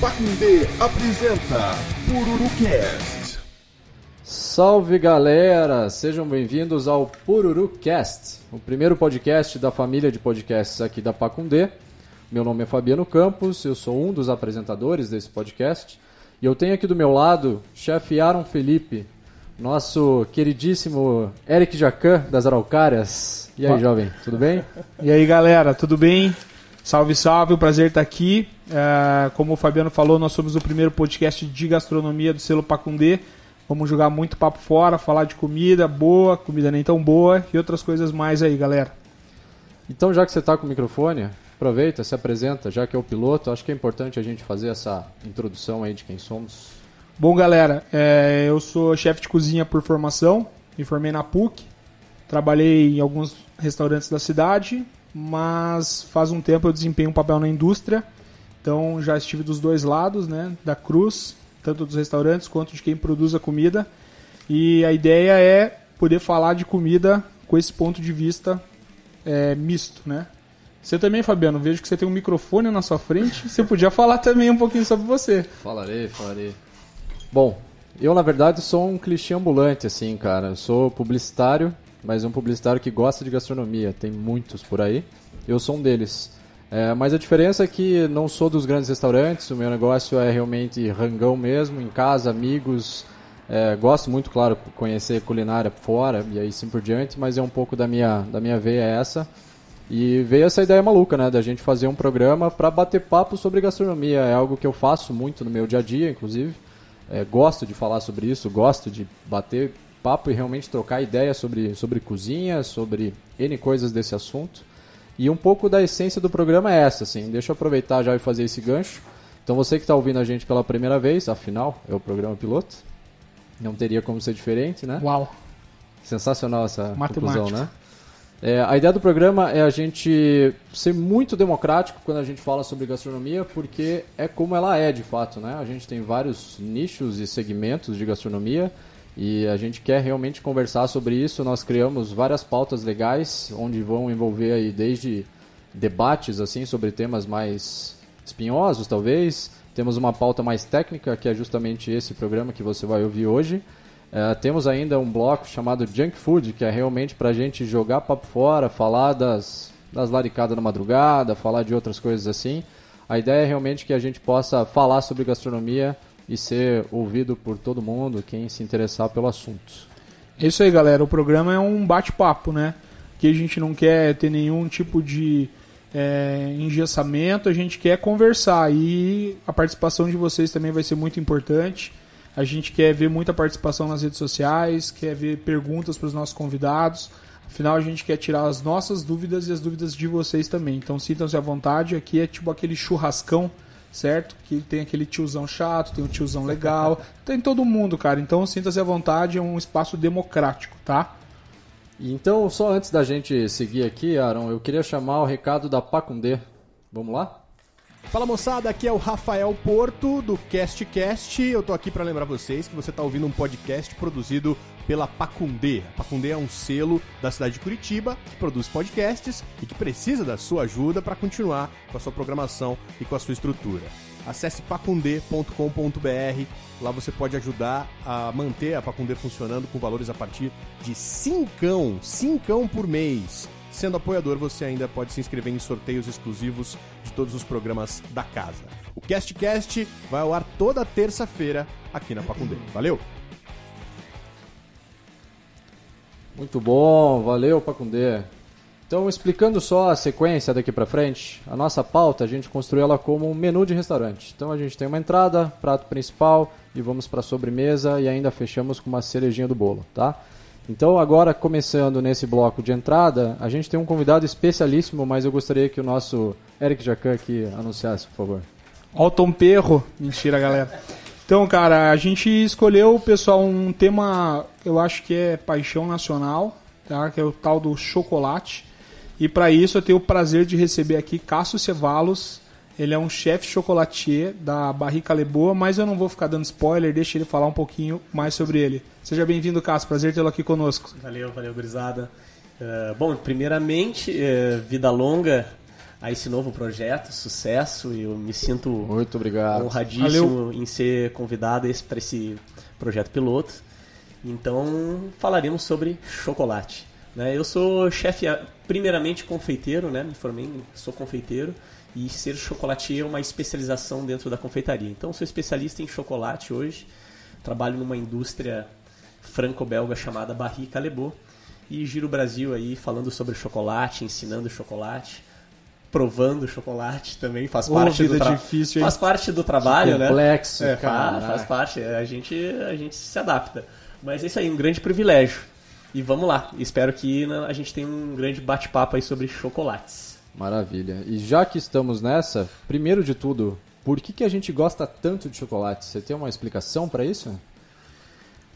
Pacundê apresenta PururuCast. Salve galera, sejam bem-vindos ao PururuCast, o primeiro podcast da família de podcasts aqui da Pacundê. Meu nome é Fabiano Campos, eu sou um dos apresentadores desse podcast e eu tenho aqui do meu lado chefe Aaron Felipe, nosso queridíssimo Eric Jacan das Araucárias. E aí, jovem, tudo bem? E aí, galera, tudo bem? Salve, salve, o prazer estar aqui. É, como o Fabiano falou, nós somos o primeiro podcast de gastronomia do selo Pacundê. Vamos jogar muito papo fora, falar de comida boa, comida nem tão boa e outras coisas mais aí, galera. Então, já que você está com o microfone, aproveita, se apresenta, já que é o piloto. Acho que é importante a gente fazer essa introdução aí de quem somos. Bom, galera, é, eu sou chefe de cozinha por formação, me formei na PUC, trabalhei em alguns restaurantes da cidade, mas faz um tempo eu desempenho um papel na indústria, então já estive dos dois lados, né, da cruz, tanto dos restaurantes quanto de quem produz a comida, e a ideia é poder falar de comida com esse ponto de vista é, misto, né? Você também, Fabiano, vejo que você tem um microfone na sua frente. Você podia falar também um pouquinho sobre você. Falarei, falarei. Bom, eu na verdade sou um clichê ambulante, assim, cara. Eu sou publicitário, mas um publicitário que gosta de gastronomia. Tem muitos por aí. Eu sou um deles. É, mas a diferença é que não sou dos grandes restaurantes, o meu negócio é realmente rangão mesmo, em casa, amigos. É, gosto muito, claro, conhecer culinária fora e aí sim por diante, mas é um pouco da minha, da minha veia essa. E veio essa ideia maluca, né, da gente fazer um programa para bater papo sobre gastronomia. É algo que eu faço muito no meu dia a dia, inclusive. É, gosto de falar sobre isso, gosto de bater papo e realmente trocar ideias sobre, sobre cozinha, sobre N coisas desse assunto. E um pouco da essência do programa é essa, assim. Deixa eu aproveitar já e fazer esse gancho. Então você que está ouvindo a gente pela primeira vez, afinal, é o programa piloto. Não teria como ser diferente, né? Uau! Sensacional essa conclusão, né? É, a ideia do programa é a gente ser muito democrático quando a gente fala sobre gastronomia, porque é como ela é de fato, né? A gente tem vários nichos e segmentos de gastronomia e a gente quer realmente conversar sobre isso. Nós criamos várias pautas legais, onde vão envolver aí desde debates assim sobre temas mais espinhosos, talvez. Temos uma pauta mais técnica, que é justamente esse programa que você vai ouvir hoje. É, temos ainda um bloco chamado Junk Food, que é realmente para a gente jogar papo fora, falar das, das laricadas na madrugada, falar de outras coisas assim. A ideia é realmente que a gente possa falar sobre gastronomia e ser ouvido por todo mundo, quem se interessar pelo assunto. É isso aí, galera. O programa é um bate-papo, né? Que a gente não quer ter nenhum tipo de é, engessamento, a gente quer conversar e a participação de vocês também vai ser muito importante. A gente quer ver muita participação nas redes sociais, quer ver perguntas para os nossos convidados. Afinal, a gente quer tirar as nossas dúvidas e as dúvidas de vocês também. Então, sintam-se à vontade. Aqui é tipo aquele churrascão, certo? Que tem aquele tiozão chato, tem o tiozão legal, tem todo mundo, cara. Então, sinta-se à vontade. É um espaço democrático, tá? Então, só antes da gente seguir aqui, Aaron, eu queria chamar o recado da Pacundê. Vamos lá? Fala moçada, aqui é o Rafael Porto do CastCast. Eu tô aqui para lembrar vocês que você tá ouvindo um podcast produzido pela Pacundê. A Pacundê é um selo da cidade de Curitiba que produz podcasts e que precisa da sua ajuda para continuar com a sua programação e com a sua estrutura. Acesse pacundê.com.br. Lá você pode ajudar a manter a Pacundê funcionando com valores a partir de cincão, cincão por mês. Sendo apoiador, você ainda pode se inscrever em sorteios exclusivos de todos os programas da casa. O CastCast vai ao ar toda terça-feira aqui na Pacundê. Valeu! Muito bom, valeu Pacundê. Então, explicando só a sequência daqui para frente, a nossa pauta a gente construiu ela como um menu de restaurante. Então, a gente tem uma entrada, prato principal e vamos para sobremesa e ainda fechamos com uma cerejinha do bolo, tá? Então, agora começando nesse bloco de entrada, a gente tem um convidado especialíssimo, mas eu gostaria que o nosso Eric Jacan aqui anunciasse, por favor. Alton Perro. Mentira, galera. Então, cara, a gente escolheu, pessoal, um tema, eu acho que é paixão nacional, tá? que é o tal do chocolate. E para isso eu tenho o prazer de receber aqui Cássio Cevalos. Ele é um chefe chocolatier da Barrica Leboa, mas eu não vou ficar dando spoiler, deixa ele falar um pouquinho mais sobre ele. Seja bem-vindo, Cássio, prazer tê-lo aqui conosco. Valeu, valeu, gurizada. Uh, bom, primeiramente, uh, vida longa a esse novo projeto, sucesso, e eu me sinto Muito obrigado. honradíssimo em ser convidado para esse projeto piloto. Então, falaremos sobre chocolate. Né? Eu sou chefe, primeiramente confeiteiro, né? me formei, sou confeiteiro, e ser chocolatier é uma especialização dentro da confeitaria. Então, sou especialista em chocolate hoje, trabalho numa indústria franco-belga chamada Barry Callebaut, e giro o Brasil aí falando sobre chocolate, ensinando chocolate, provando chocolate também, faz Ô, parte do vida tra- difícil, hein? faz parte do trabalho, né? Complexo, É, faz, parte, a gente, a gente se adapta. Mas é isso aí, um grande privilégio. E vamos lá, espero que a gente tenha um grande bate-papo aí sobre chocolates. Maravilha. E já que estamos nessa, primeiro de tudo, por que, que a gente gosta tanto de chocolate? Você tem uma explicação para isso?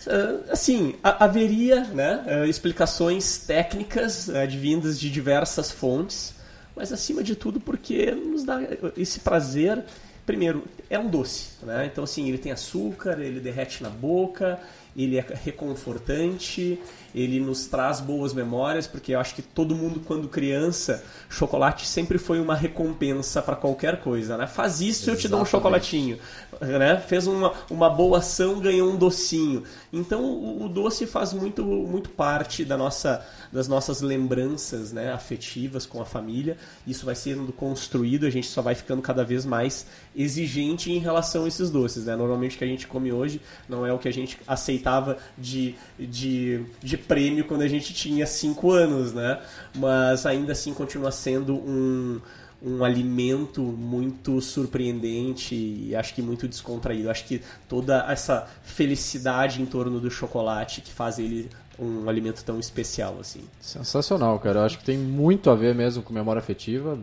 Ah, Assim, ha- haveria né, ah, explicações técnicas advindas de diversas fontes, mas acima de tudo porque nos dá esse prazer. Primeiro, é um doce, né? Então, assim, ele tem açúcar, ele derrete na boca, ele é reconfortante, ele nos traz boas memórias, porque eu acho que todo mundo, quando criança, chocolate sempre foi uma recompensa para qualquer coisa, né? Faz isso, eu te dou um chocolatinho né? Fez uma, uma boa ação, ganhou um docinho. Então o, o doce faz muito, muito parte da nossa, das nossas lembranças né? afetivas com a família. Isso vai sendo construído, a gente só vai ficando cada vez mais exigente em relação a esses doces. Né? Normalmente o que a gente come hoje não é o que a gente aceitava de, de, de prêmio quando a gente tinha 5 anos, né? mas ainda assim continua sendo um um alimento muito surpreendente e acho que muito descontraído. Acho que toda essa felicidade em torno do chocolate que faz ele um alimento tão especial assim. Sensacional, cara. Eu acho que tem muito a ver mesmo com memória afetiva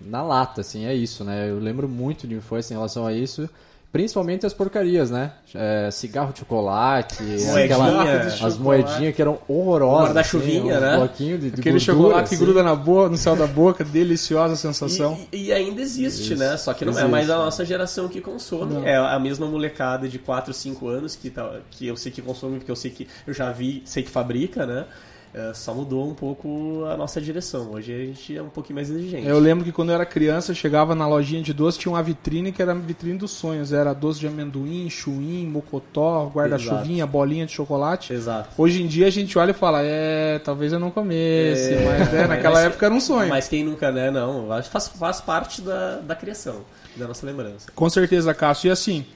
na lata, assim, é isso, né? Eu lembro muito de infância em relação a isso. Principalmente as porcarias, né? É, cigarro de chocolate, Moedinha. aquela- de as chocolate. moedinhas que eram horrorosas. Guarda-chuvinha, assim, né? Um bloquinho de, de Aquele gordura, chocolate que assim. gruda na boca, no céu da boca, deliciosa sensação. E, e ainda existe, né? Só que não é existe, mais a nossa geração que consome. Não. É a mesma molecada de 4, 5 anos que, tá, que eu sei que consome, porque eu sei que eu já vi, sei que fabrica, né? É, só mudou um pouco a nossa direção. Hoje a gente é um pouquinho mais exigente. Eu lembro que quando eu era criança, eu chegava na lojinha de doce, tinha uma vitrine que era a vitrine dos sonhos. Era doce de amendoim, chuim, mocotó, guarda-chuvinha, bolinha de chocolate. Exato. Hoje em dia a gente olha e fala, é, talvez eu não comesse, É, mas é, naquela mas- época era um sonho. Mas quem nunca, né? Não, acho que faz, faz parte da, da criação, da nossa lembrança. Com certeza, Cássio. E assim,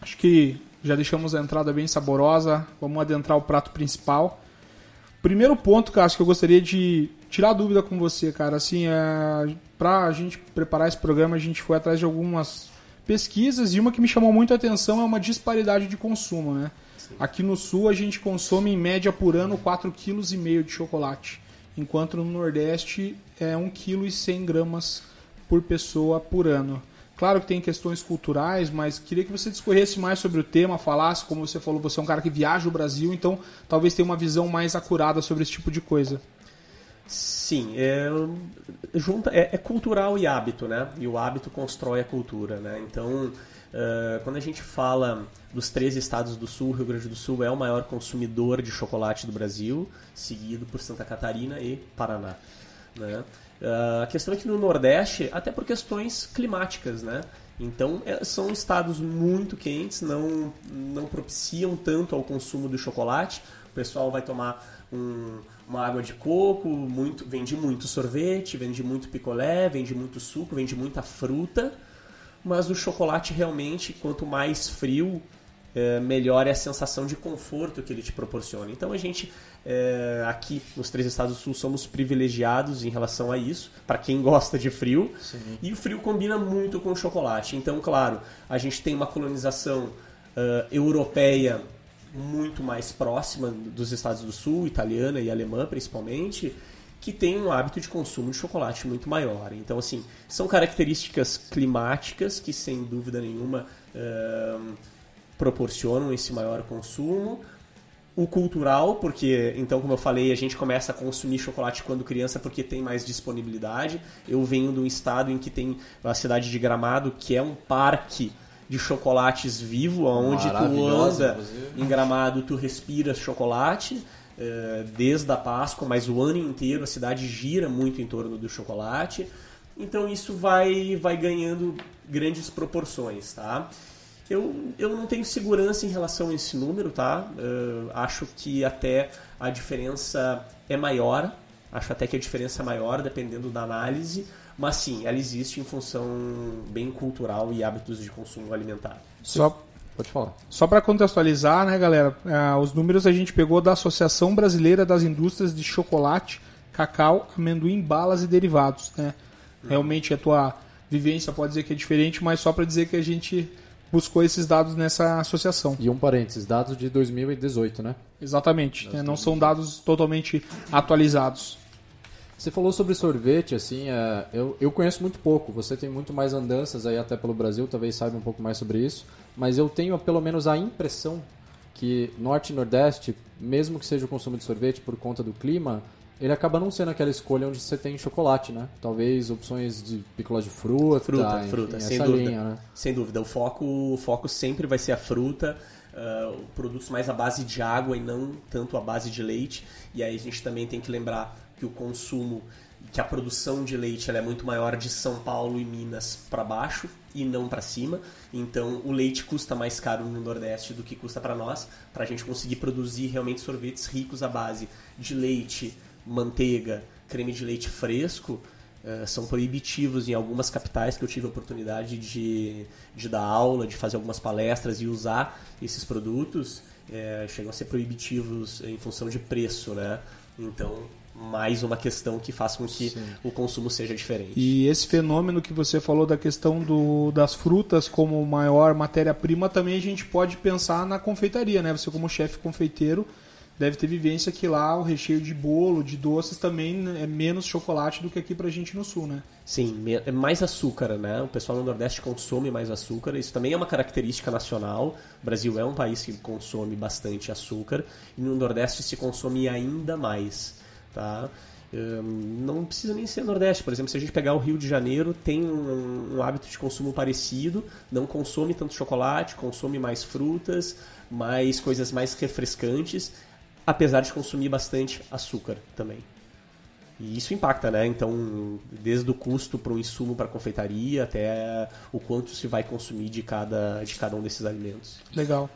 acho que já deixamos a entrada bem saborosa. Vamos adentrar o prato principal. Primeiro ponto, Cássio, que eu gostaria de tirar dúvida com você, cara. Assim, é, pra gente preparar esse programa, a gente foi atrás de algumas pesquisas e uma que me chamou muito a atenção é uma disparidade de consumo, né? Aqui no sul a gente consome em média por ano 4,5 kg de chocolate, enquanto no Nordeste é 1,1 kg por pessoa por ano. Claro que tem questões culturais, mas queria que você discorresse mais sobre o tema, falasse, como você falou, você é um cara que viaja o Brasil, então talvez tenha uma visão mais acurada sobre esse tipo de coisa. Sim, é, junta, é, é cultural e hábito, né? E o hábito constrói a cultura, né? Então, eh, quando a gente fala dos três estados do Sul, o Rio Grande do Sul é o maior consumidor de chocolate do Brasil, seguido por Santa Catarina e Paraná, né? Eh, a questão é que no Nordeste, até por questões climáticas, né? Então, é, são estados muito quentes, não, não propiciam tanto ao consumo do chocolate. O pessoal vai tomar um- uma água de coco, muito, vende muito sorvete, vende muito picolé, vende muito suco, vende muita fruta. Mas o chocolate realmente, quanto mais frio, é, melhor é a sensação de conforto que ele te proporciona. Então a gente é, aqui nos três estados do sul somos privilegiados em relação a isso, para quem gosta de frio. E o frio combina muito com o chocolate. Então, claro, a gente tem uma colonização ah, europeia muito mais próxima dos estados do sul, italiana e alemã principalmente, que tem um hábito de consumo de chocolate muito maior. Então, assim, são características climáticas que, sem dúvida nenhuma, ahn, proporcionam esse maior consumo. O cultural, porque, então, como eu falei, a gente começa a consumir chocolate quando criança porque tem mais disponibilidade. Eu venho de um estado em que tem a cidade de Gramado, que é um parque de chocolates vivo, onde tu anda inclusive. em Gramado, tu respiras chocolate, eh, desde a Páscoa, mas o ano inteiro a cidade gira muito em torno do chocolate. Então isso vai, vai ganhando grandes proporções, tá? Eu, eu não tenho segurança em relação a esse número, tá? Uh, acho que até a diferença é maior, acho até que a diferença é maior dependendo da análise, mas sim, ela existe em função bem cultural e hábitos de consumo alimentar. Só, Pode falar. só para contextualizar, né, galera? ah, os números a gente pegou da Associação Brasileira das Indústrias de Chocolate, Cacau, Amendoim, Balas e Derivados, né? Realmente a tua vivência pode dizer que é diferente, mas só para dizer que a gente buscou esses dados nessa associação. E um parênteses, dados de 2018, né? Exatamente. né? Não são dados totalmente atualizados. Você falou sobre sorvete, assim, é, eu, eu conheço muito pouco. Você tem muito mais andanças aí até pelo Brasil, talvez saiba um pouco mais sobre isso. Mas eu tenho pelo menos a impressão que Norte e Nordeste, mesmo que seja o consumo de sorvete por conta do clima, ele acaba não sendo aquela escolha onde você tem chocolate, né? Talvez opções de pícolas de fruta, Fruta, enfim, fruta, sem dúvida. linha, né? Sem dúvida, o foco, o foco sempre vai ser a fruta, ah, produtos mais à base de água e não tanto à base de leite. E aí a gente também tem que lembrar que o consumo, que a produção de leite é muito maior de São Paulo e Minas para baixo e não para cima. Então o leite custa mais caro no Nordeste do que custa para nós. Para a gente conseguir produzir realmente sorvetes ricos à base de leite, manteiga, creme de leite fresco, eh, são proibitivos em algumas capitais que eu tive a oportunidade de, de dar aula, de fazer algumas palestras e usar esses produtos, eh, chegam a ser proibitivos em função de preço, né? Então, mais uma questão que faz com que o consumo seja diferente. E esse fenômeno que você falou da questão do, das frutas como maior matéria-prima, também a gente pode pensar na confeitaria, né? Você como chefe confeiteiro deve ter vivência que lá o recheio de bolo, de doces também é menos chocolate do que aqui pra gente no sul, né? Sim, é mais açúcar, né? O pessoal no Nordeste consome mais açúcar. Isso também é uma característica nacional. O Brasil é um país que consome bastante açúcar e no Nordeste se consome ainda mais, tá? Hum, Não precisa nem ser Nordeste, por exemplo, se a gente pegar o Rio de Janeiro, tem um, um hábito de consumo parecido, não consome tanto chocolate, consome mais frutas, mais coisas mais refrescantes, apesar de consumir bastante açúcar também. E isso impacta, né? Então, desde o custo para o insumo para confeitaria até o quanto se vai consumir de cada, de cada um desses alimentos. Legal.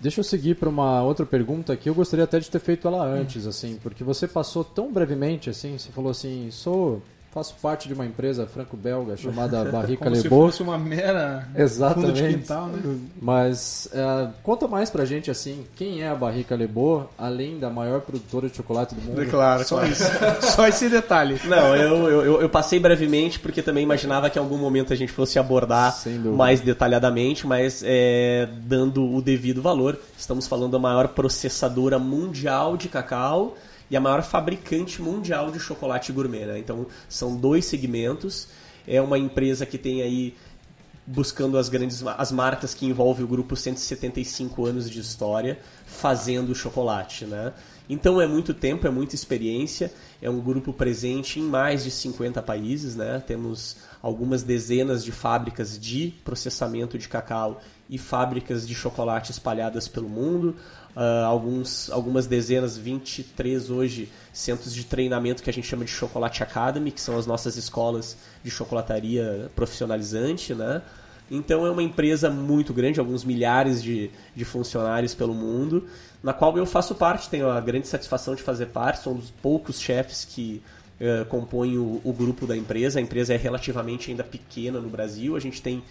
Deixa eu seguir para uma outra pergunta que eu gostaria até de ter feito ela antes, assim, porque você passou tão brevemente, assim, você falou assim, sou, faço parte de uma empresa franco-belga chamada Barrica Como se Lebot. fosse uma mera Exatamente. fundo de quintal, né? Mas é, conta mais pra gente, assim, quem é a Barrica Lebot, além da maior produtora de chocolate do mundo? Claro, Só isso. Só esse detalhe. Não, eu, eu, eu- passei brevemente porque também imaginava que em algum momento a gente fosse abordar mais detalhadamente, mas é, dando o devido valor, estamos falando da maior processadora mundial de cacau e a maior fabricante mundial de chocolate gourmet. Né? Então são dois segmentos. É uma empresa que tem aí buscando as grandes as marcas que envolvem o grupo 175 anos de história fazendo chocolate, né? Então é muito tempo, é muita experiência, é um grupo presente em mais de 50 países, né? Temos algumas dezenas de fábricas de processamento de cacau e fábricas de chocolate espalhadas pelo mundo. Ah, alguns, algumas dezenas, 23 hoje, centros de treinamento que a gente chama de Chocolate Academy, que são as nossas escolas de chocolataria profissionalizante, né? Então é uma empresa muito grande, alguns milhares de, de funcionários pelo mundo, na qual eu faço parte, tenho a grande satisfação de fazer parte, sou um dos poucos chefes que eh, compõem o, o grupo da empresa. A empresa é relativamente ainda pequena no Brasil, a gente tem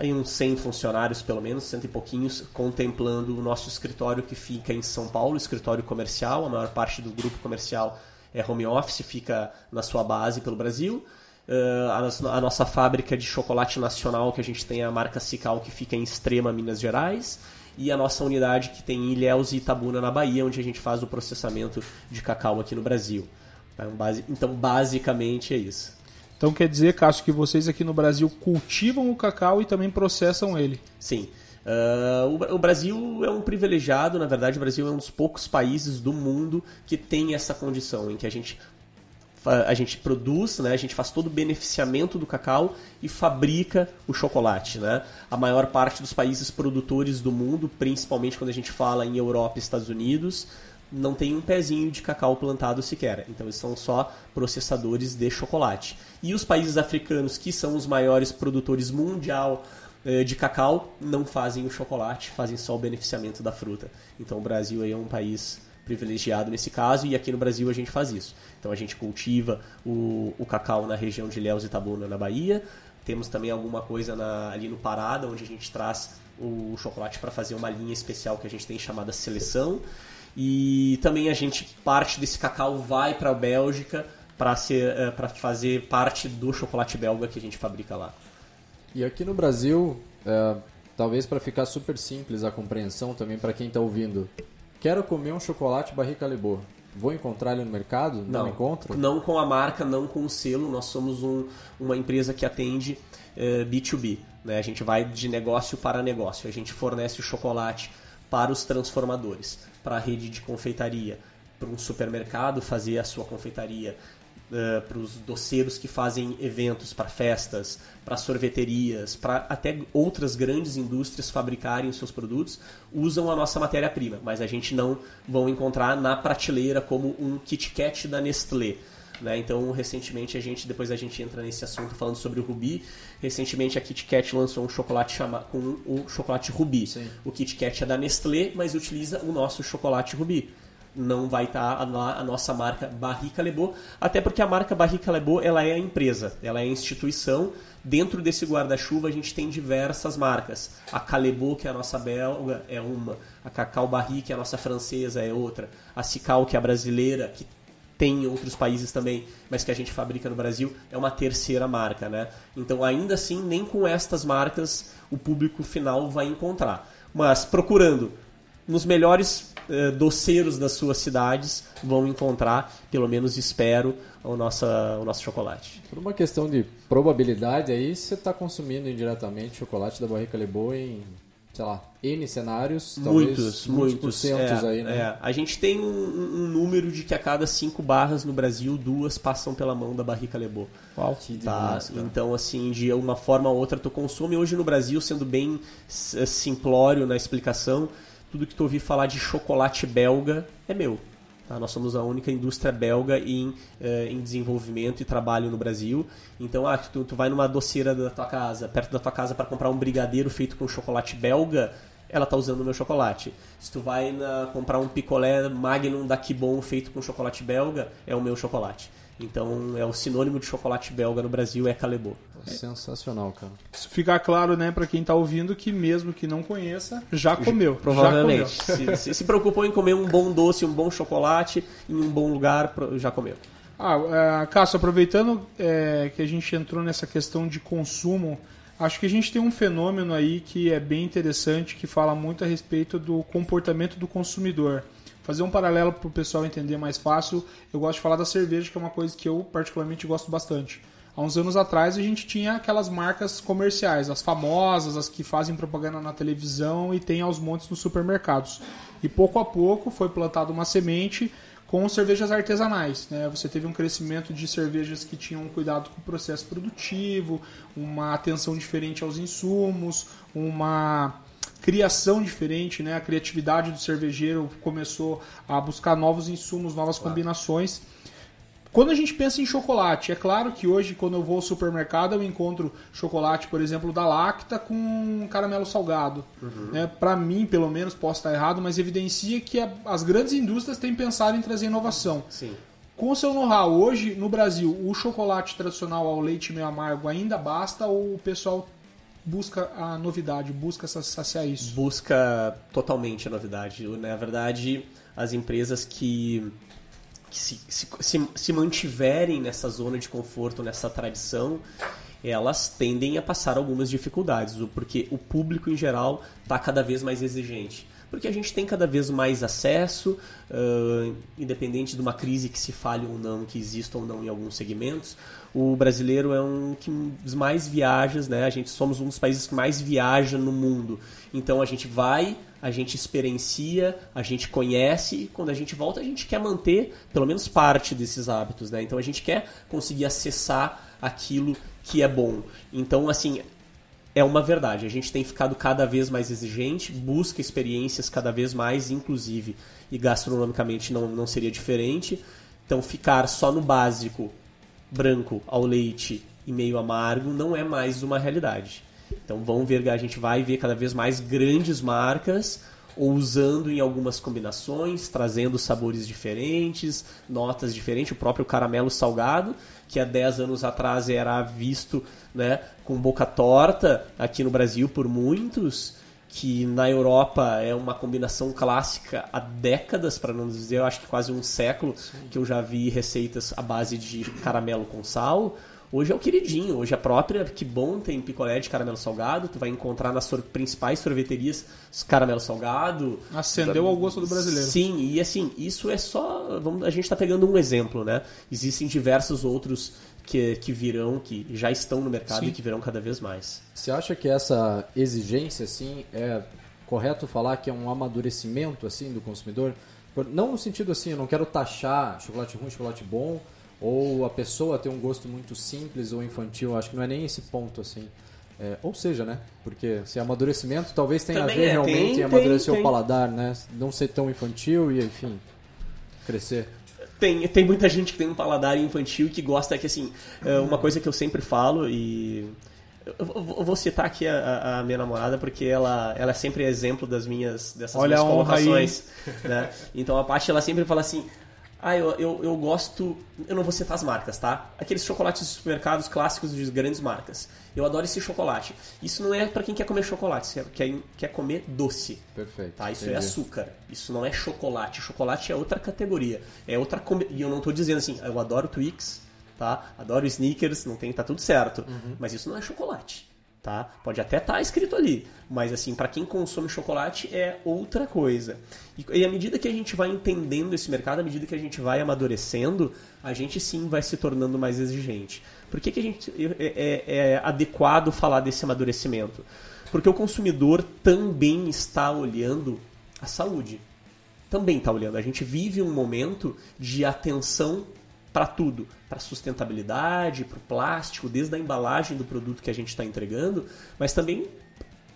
aí uns 100 funcionários pelo menos, cento e pouquinhos, contemplando o nosso escritório que fica em São Paulo, escritório comercial, a maior parte do grupo comercial é home office, fica na sua base pelo Brasil. Uh, a, nossa, a nossa fábrica de chocolate nacional, que a gente tem a marca Cical, que fica em Extrema, Minas Gerais. E a nossa unidade que tem em Ilhéus e Itabuna, na Bahia, onde a gente faz o processamento de cacau aqui no Brasil. Então, então basicamente é isso. Então quer dizer, Cássio, que vocês aqui no Brasil cultivam o cacau e também processam ele. Sim. Ah, o, Bra- o Brasil é um privilegiado, na verdade, o Brasil é um dos poucos países do mundo que tem essa condição, em que a gente, a gente produz, né, a gente faz todo o beneficiamento do cacau e fabrica o chocolate. Né? A maior parte dos países produtores do mundo, principalmente quando a gente fala em Europa e Estados Unidos, não tem um pezinho de cacau plantado sequer. Então eles são só processadores de chocolate. E os países africanos, que são os maiores produtores mundial eh, de cacau, não fazem o chocolate, fazem só o beneficiamento da fruta. Então o Brasil é um país privilegiado nesse caso e aqui no Brasil a gente faz isso. Então a gente cultiva o, o cacau na região de Ilhéus e Itabuna, na Bahia. Temos também alguma coisa na, ali no Parada, onde a gente traz o chocolate para fazer uma linha especial que a gente tem chamada seleção. E também a gente, parte desse cacau vai para a Bélgica para ser para fazer parte do chocolate belga que a gente fabrica lá. E aqui no Brasil, é, talvez para ficar super simples a compreensão também para quem está ouvindo, quero comer um chocolate Barrica Lebô. Vou encontrar ele no mercado? Não, encontro? Não com a marca, não com o selo. Nós somos um, uma empresa que atende é, B2B. Né? A gente vai de negócio para negócio. A gente fornece o chocolate para os transformadores, para a rede de confeitaria, para um supermercado fazer a sua confeitaria, uh, para os doceiros que fazem eventos, para festas, para sorveterias, para até outras grandes indústrias fabricarem os seus produtos, usam a nossa matéria-prima, mas a gente não vão encontrar na prateleira como um Kit da Nestlé. Né? Então, recentemente, a gente, depois a gente entra nesse assunto falando sobre o Rubi, recentemente a Kit Kat lançou um chocolate chama, com o chocolate Rubi. Sim. O Kit Kat é da Nestlé, mas utiliza o nosso chocolate Rubi não vai estar a, a, nossa marca Barrica Lebô, até porque a marca Barrica Lebô ela é a empresa, ela é a instituição. Dentro desse guarda-chuva a gente tem diversas marcas. A Calebô, que é a nossa belga, é uma. A Cacau Barrique, que é a nossa francesa, é outra. A Cical, que é a brasileira, que tem em outros países também, mas que a gente fabrica no Brasil, é uma terceira marca, né? Então, ainda assim, nem com estas marcas o público final vai encontrar. Mas procurando nos melhores eh, doceiros das suas cidades vão encontrar, pelo menos espero, o, nossa, o nosso chocolate. Por uma questão de probabilidade, aí você está consumindo indiretamente chocolate da Barrica Lebô em, sei lá, N cenários, muitos, talvez muitos. é, aí, né? é. A gente tem um, um, número de que a cada cinco barras no Brasil, duas passam pela mão da Barrica Lebô. Uau, que tá? demais. Então, assim, de uma forma ou outra tu consome. Hoje no Brasil, sendo bem simplório na explicação, tudo que tu ouvir falar de chocolate belga é meu. Tá? Nós somos a única indústria belga em, eh, em desenvolvimento e trabalho no Brasil. Então, ah, tu, tu vai numa doceira da tua casa, perto da tua casa, para comprar um brigadeiro feito com chocolate belga, ela tá usando o meu chocolate. Se tu vai na, comprar um picolé Magnum da Kibon feito com chocolate belga, é o meu chocolate. Então, é o sinônimo de chocolate belga no Brasil é Calebô. Sensacional, cara. Isso ficar claro, né, para quem tá ouvindo que mesmo que não conheça, já comeu. Provavelmente. Já comeu. Se, se, se preocupou em comer um bom doce, um bom chocolate em um bom lugar, já comeu. Ah, é, Cássio, aproveitando é, que a gente entrou nessa questão de consumo, acho que a gente tem um fenômeno aí que é bem interessante, que fala muito a respeito do comportamento do consumidor. Fazer um paralelo para o pessoal entender mais fácil, eu gosto de falar da cerveja, que é uma coisa que eu particularmente gosto bastante. Há uns anos atrás a gente tinha aquelas marcas comerciais, as famosas, as que fazem propaganda na televisão e tem aos montes nos supermercados. E pouco a pouco foi plantada uma semente com cervejas artesanais. Né? Você teve um crescimento de cervejas que tinham cuidado com o processo produtivo, uma atenção diferente aos insumos, uma criação diferente, né? A criatividade do cervejeiro começou a buscar novos insumos, novas claro. combinações. Quando a gente pensa em chocolate, é claro que hoje, quando eu vou ao supermercado, eu encontro chocolate, por exemplo, da Lacta com caramelo salgado. Uhum. Né? Para mim, pelo menos, posso estar errado, mas evidencia que as grandes indústrias têm pensado em trazer inovação. Sim. Com o seu know-how, hoje no Brasil, o chocolate tradicional ao leite meio amargo ainda basta ou o pessoal busca a novidade, busca saciar isso? Busca totalmente a novidade. Na verdade, as empresas que que se, se, se, se mantiverem nessa zona de conforto, nessa tradição, elas tendem a passar algumas dificuldades, porque o público em geral está cada vez mais exigente. Porque a gente tem cada vez mais acesso, uh, independente de uma crise que se fale ou não, que exista ou não em alguns segmentos. O brasileiro é um dos mais viajas, né? A gente somos um dos países que mais viaja no mundo. Então a gente vai a gente experiencia, a gente conhece e quando a gente volta a gente quer manter pelo menos parte desses hábitos, né? Então a gente quer conseguir acessar aquilo que é bom. Então assim, é uma verdade. A gente tem ficado cada vez mais exigente, busca experiências cada vez mais, inclusive, e gastronomicamente não, não seria diferente. Então, ficar só no básico, branco, ao leite e meio amargo, não é mais uma realidade. Então, vão ver, a gente vai ver cada vez mais grandes marcas ou usando em algumas combinações, trazendo sabores diferentes, notas diferentes, o próprio caramelo salgado, que há 10 anos atrás era visto né, com boca torta aqui no Brasil por muitos, que na Europa é uma combinação clássica há décadas, para não dizer, eu acho que quase um século, Sim. que eu já vi receitas à base de caramelo com sal. Hoje é o queridinho, hoje a própria Que Bom tem picolé de caramelo salgado, tu vai encontrar nas sor principais sorveterias caramelo salgado. Acendeu ao gosto do brasileiro. Sim, e assim, isso é só. Vamos, a gente está pegando um exemplo, né? Existem diversos outros que, que virão, que já estão no mercado Sim. e que virão cada vez mais. Você acha que essa exigência, assim, é correto falar que é um amadurecimento, assim, do consumidor? Não no sentido assim, eu não quero taxar chocolate ruim, chocolate bom, ou a pessoa ter um gosto muito simples ou infantil, acho que não é nem esse ponto assim. É, ou seja, né? Porque se é amadurecimento talvez tenha Também a ver é, realmente tem, em amadurecer tem, o tem. paladar, né? Não ser tão infantil e, enfim, crescer. Tem, tem muita gente que tem um paladar infantil e que gosta que, assim, é uma coisa que eu sempre falo e... Eu vou citar aqui a, a, minha namorada porque ela, ela é sempre exemplo das minhas dessas Olha minhas colocações. Né? Então a parte ela sempre fala assim: ah, eu, eu, eu gosto. Eu não vou citar as marcas, tá? Aqueles chocolates de supermercados clássicos de grandes marcas. Eu adoro esse chocolate. Isso não é para quem quer comer chocolate, quer, quer comer doce. Perfeito. Tá? Isso é entendi. é açúcar. Isso não é chocolate. Chocolate é outra categoria. É outra. E eu não tô dizendo assim, eu adoro Twix, tá? Adoro sneakers, não tem, tá tudo certo. Uhum. Mas isso não é chocolate tá? Pode até estar tá escrito ali, mas assim, para quem consome chocolate é outra coisa. E, e, à medida que a gente vai entendendo esse mercado, à medida que a gente vai amadurecendo, a gente sim vai se tornando mais exigente. Por que, que a gente é, é, é adequado falar desse amadurecimento? Porque o consumidor também está olhando a saúde. Também está olhando. A gente vive um momento de atenção para tudo, para sustentabilidade, para o plástico, desde a embalagem do produto que a gente está entregando, mas também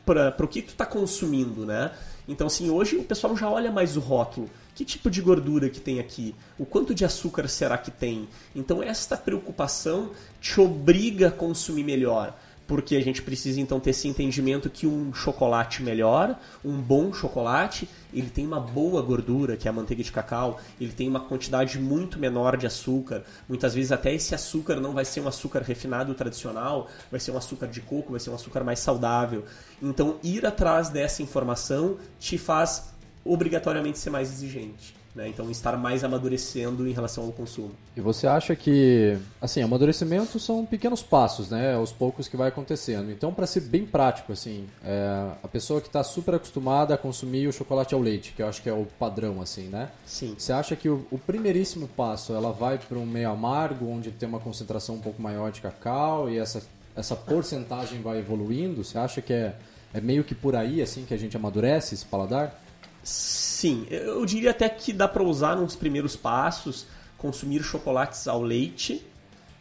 para o que tu está consumindo, né? Então, assim, hoje o pessoal já olha mais o rótulo. Que tipo de gordura que tem aqui? O quanto de açúcar será que tem? Então, esta preocupação te obriga a consumir melhor porque a gente precisa então ter esse entendimento que um chocolate melhor, um bom chocolate, ele tem uma boa gordura, que é a manteiga de cacau, ele tem uma quantidade muito menor de açúcar. Muitas vezes até esse açúcar não vai ser um açúcar refinado tradicional, vai ser um açúcar de coco, vai ser um açúcar mais saudável. Então ir atrás dessa informação te faz obrigatoriamente ser mais exigente. Né? Então, estar mais amadurecendo em relação ao consumo. E você acha que, assim, amadurecimento são pequenos passos, né? Aos poucos que vai acontecendo. Então, para ser bem prático, assim, é, a pessoa que está super acostumada a consumir o chocolate ao leite, que eu acho que é o padrão, assim, né? Sim. Você acha que o, o primeiríssimo passo, ela vai para um meio amargo, onde tem uma concentração um pouco maior de cacau e essa, essa porcentagem vai evoluindo? Você acha que é, é meio que por aí, assim, que a gente amadurece esse paladar? Sim, eu diria até que dá para usar nos primeiros passos consumir chocolates ao leite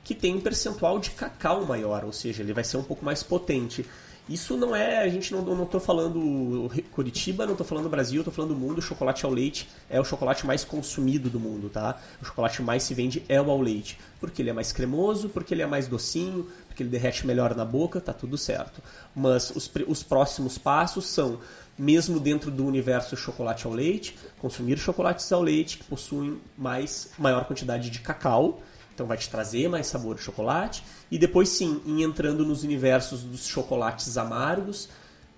que tem um percentual de cacau maior, ou seja, ele vai ser um pouco mais potente. Isso não é, a gente não, não tô falando Curitiba, não tô falando Brasil, tô falando do mundo, o chocolate ao leite é o chocolate mais consumido do mundo, tá? O chocolate mais se vende é o ao leite, porque ele é mais cremoso, porque ele é mais docinho, porque ele derrete melhor na boca, tá tudo certo. Mas os, os próximos passos são mesmo dentro do universo chocolate ao leite, consumir chocolates ao leite que possuem mais maior quantidade de cacau, então vai te trazer mais sabor de chocolate, e depois sim, entrando nos universos dos chocolates amargos,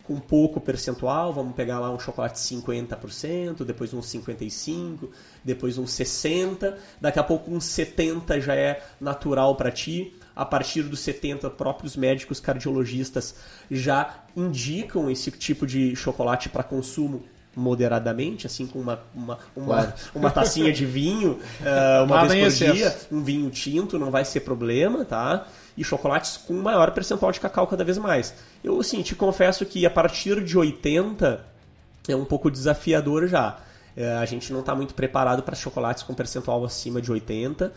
com pouco percentual, vamos pegar lá um chocolate 50%, depois um 55%, depois um 60%, daqui a pouco um 70% já é natural para ti, a partir dos 70, próprios médicos cardiologistas já indicam esse tipo de chocolate para consumo moderadamente, assim com uma, uma, uma, claro. uma tacinha de vinho uh, uma vez por dia, um vinho tinto, não vai ser problema, tá? E chocolates com maior percentual de cacau cada vez mais. Eu, assim, te confesso que a partir de 80 é um pouco desafiador já. Uh, a gente não está muito preparado para chocolates com percentual acima de 80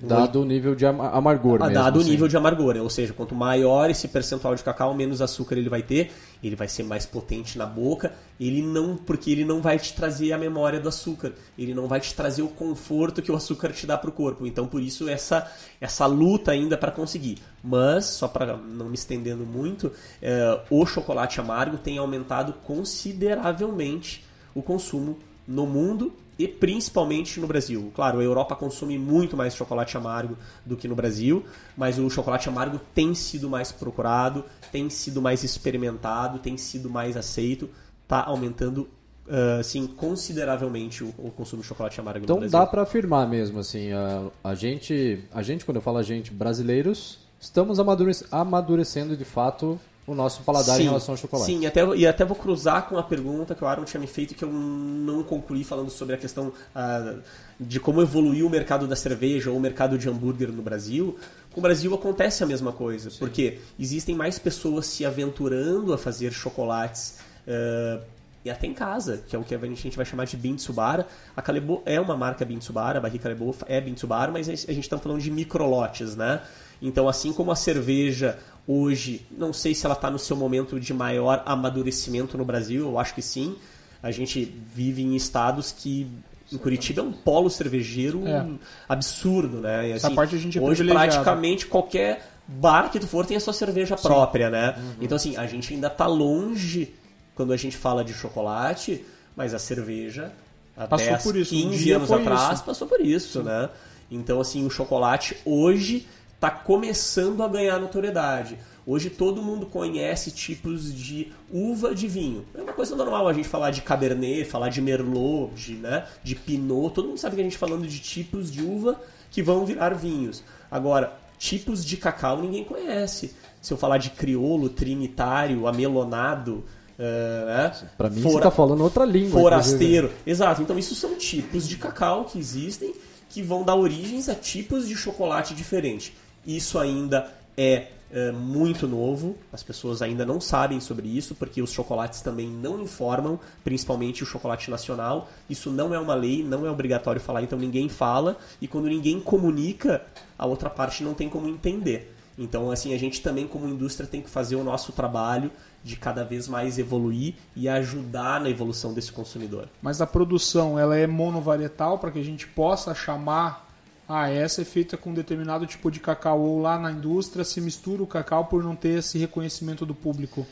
Dado o nível de ama- amargor Ah, mesmo. dado o assim. nível de amargor, né? ou seja, quanto maior esse percentual de cacau, menos açúcar ele vai ter, ele vai ser mais potente na boca, ele não, porque ele não vai te trazer a memória do açúcar, ele não vai te trazer o conforto que o açúcar te dá para o corpo. Então, por isso essa essa luta ainda para conseguir. Mas só para não me estendendo muito, eh, o chocolate amargo tem aumentado consideravelmente o consumo no mundo e principalmente no Brasil. Claro, a Europa consome muito mais chocolate amargo do que no Brasil, mas o chocolate amargo tem sido mais procurado, tem sido mais experimentado, tem sido mais aceito, está aumentando ah, assim consideravelmente o, o consumo de chocolate amargo Então no Brasil. dá pra afirmar mesmo, assim, a, a gente, a gente, quando eu falo a gente, brasileiros, estamos amadurec- amadurecendo de fato o nosso paladar em relação ao chocolate. Sim, até, e até vou cruzar com a pergunta que o Aaron tinha me feito que eu não concluí falando sobre a questão ah, de como evoluiu o mercado da cerveja ou o mercado de hambúrguer no Brasil. Com o Brasil acontece a mesma coisa, porque existem mais pessoas se aventurando a fazer chocolates ah, e até em casa, que é o que a gente vai chamar de Bintsubara. A Calebo é uma marca Bintsubara, a barrica Calebo é Bintsubara, mas a gente está falando de microlotes, né? Então, assim como a cerveja hoje, não sei se ela está no seu momento de maior amadurecimento no Brasil, eu acho que sim. A gente vive em estados que em Curitiba é um polo cervejeiro É. absurdo, né? E, Essa parte a gente é hoje praticamente qualquer bar que tu for tem a sua cerveja própria, né? Então assim, a gente ainda tá longe quando a gente fala de chocolate, mas a cerveja há Passou 10, por isso. Um 15 dia anos atrás isso. passou por isso, né? Então assim, o chocolate hoje está começando a ganhar notoriedade. Hoje todo mundo conhece tipos de uva de vinho. É uma coisa normal a gente falar de Cabernet, falar de Merlot, de, né, de Pinot. Todo mundo sabe que a gente tá falando de tipos de uva que vão virar vinhos. Agora, tipos de cacau ninguém conhece. Se eu falar de criolo, trinitário, amelonado, eh, né? Pra mim fora- você tá falando outra língua. Forasteiro. Exato. Então, isso são tipos de cacau que existem que vão dar origens a tipos de chocolate diferente. Isso ainda é, é, muito novo, as pessoas ainda não sabem sobre isso, porque os chocolates também não informam, principalmente o chocolate nacional. Isso não é uma lei, não é obrigatório falar, então ninguém fala, e quando ninguém comunica, a outra parte não tem como entender. Então, assim, a gente também, como indústria, tem que fazer o nosso trabalho de cada vez mais evoluir e ajudar na evolução desse consumidor. Mas a produção, ela é monovarietal para que a gente possa chamar ah, essa é feita com determinado tipo de cacau ou lá na indústria se mistura o cacau por não ter esse reconhecimento do público.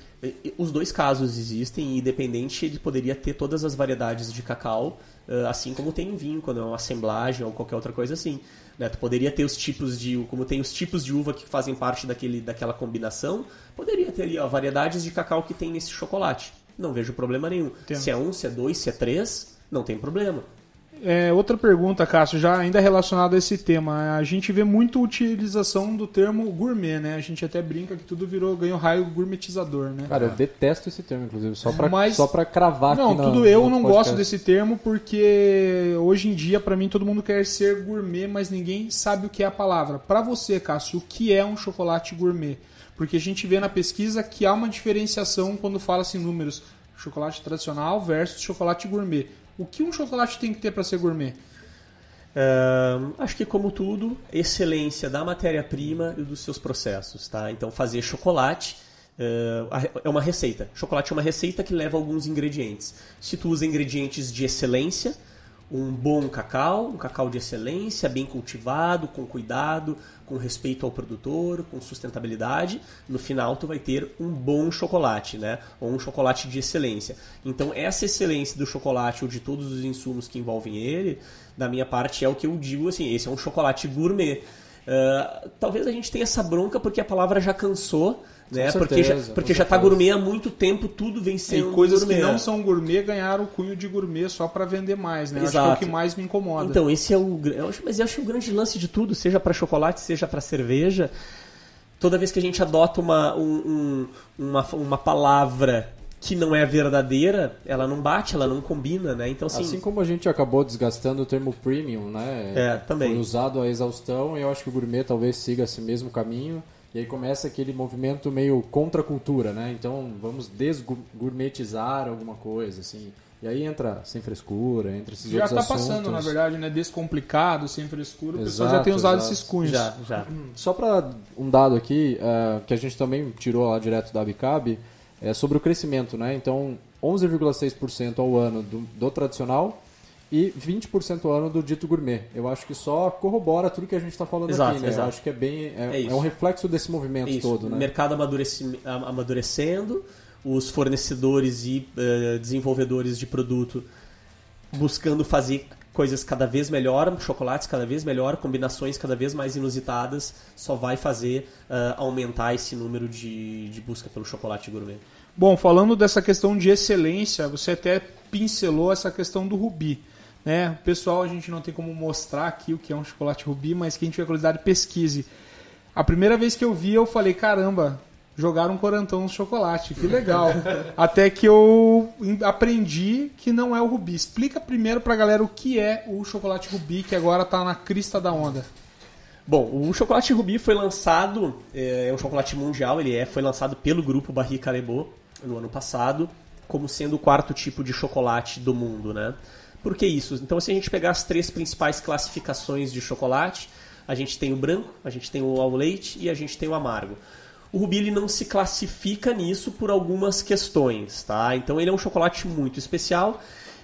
Os dois casos existem e independente ele poderia ter todas as variedades de cacau, eh, assim como tem em vinho, quando é uma assemblagem ou qualquer outra coisa assim. né? Tu poderia ter os tipos de, como tem os tipos de uva que fazem parte daquele, daquela combinação, poderia ter ali ó, variedades de cacau que tem nesse chocolate. Não vejo problema nenhum. Entendo. Se é um, se é dois, se é três, não tem problema. É, outra pergunta, Cássio, já ainda relacionada a esse tema. A gente vê muito utilização do termo gourmet, né? A gente até brinca que tudo virou ganho raio gourmetizador, né? Cara, eu detesto esse termo, inclusive, só pra, Mas- só pra cravar Não, aqui na- tudo eu não podcast. gosto desse termo porque hoje em dia, pra mim, todo mundo quer ser gourmet, mas ninguém sabe o que é a palavra. Pra você, Cássio, o que é um chocolate gourmet? Porque a gente vê na pesquisa que há uma diferenciação quando fala-se em números. Chocolate tradicional versus chocolate gourmet. O que um chocolate tem que ter pra ser gourmet? Ahn, acho que como tudo, excelência da matéria-prima e dos seus processos, tá? Então fazer chocolate eh, é uma receita. Chocolate é uma receita que leva alguns ingredientes. Se tu usa ingredientes de excelência, um bom cacau, um cacau de excelência, bem cultivado, com cuidado, com respeito ao produtor, com sustentabilidade, no final tu vai ter um bom chocolate, né? Ou um chocolate de excelência. Então essa excelência do chocolate ou de todos os insumos que envolvem ele, da minha parte é o que eu digo assim, esse é um chocolate gourmet. Ah, talvez a gente tenha essa bronca porque a palavra já cansou, né? Com porque já, certeza, porque com já tá gourmet há muito tempo, tudo vem E sendo coisas gourmet. que não são gourmet ganharam o cunho de gourmet só pra vender mais, né? Eu Acho que é o Exato. que mais me incomoda. Então, esse é o. eu acho- Mas eu acho que o grande lance de tudo, seja para chocolate, seja para cerveja, toda vez que a gente adota uma, um- um- uma, uma palavra que não é verdadeira, ela não bate, ela não combina, né? Então, assim. Assim como a gente acabou desgastando o termo premium, né? É, também. Foi usado a exaustão e eu acho que o gourmet talvez siga esse mesmo caminho. E aí começa aquele movimento meio contra a cultura, né? Então vamos desgourmetizar alguma coisa, assim. E aí entra sem frescura, entra esses Já outros tá assuntos. passando, na verdade, né? Descomplicado, sem frescura. O pessoal já tem usado exato. esses cunhos. Já, já. Só para um dado aqui, eh, que a gente também tirou lá direto da Abicab, é sobre o crescimento, né? Então, 11,6% ao ano do, do tradicional e 20% ao ano do dito gourmet. Eu acho que só corrobora tudo que a gente está falando Exato, aqui, né? Eu exato. acho que é bem é, É é um reflexo desse movimento Isso, todo, o né? mercado amadureci- am- amadurecendo, os fornecedores e eh, desenvolvedores de produto buscando fazer coisas cada vez melhor, chocolates cada vez melhor, combinações cada vez mais inusitadas, só vai fazer eh, aumentar esse número de, de busca pelo chocolate gourmet. Bom, falando dessa questão de excelência, você até pincelou essa questão do rubi. Né? Pessoal, a gente não tem como mostrar aqui o que é um chocolate rubi, mas quem tiver curiosidade, pesquise. A primeira vez que eu vi, eu falei, caramba, jogaram um corantão no chocolate, que legal. Até que eu aprendi que não é o rubi. Explica primeiro pra galera o que é o chocolate rubi, que agora tá na crista da onda. Bom, o chocolate Rubi foi lançado, é é um chocolate mundial, ele é, foi lançado pelo grupo Barry Callebaut no ano passado, como sendo o quarto tipo de chocolate do mundo, né? Por que isso? Então, se a gente pegar as três principais classificações de chocolate, a gente tem o branco, a gente tem o ao leite e a gente tem o amargo. O Rubi ele não se classifica nisso por algumas questões, tá? Então ele é um chocolate muito especial.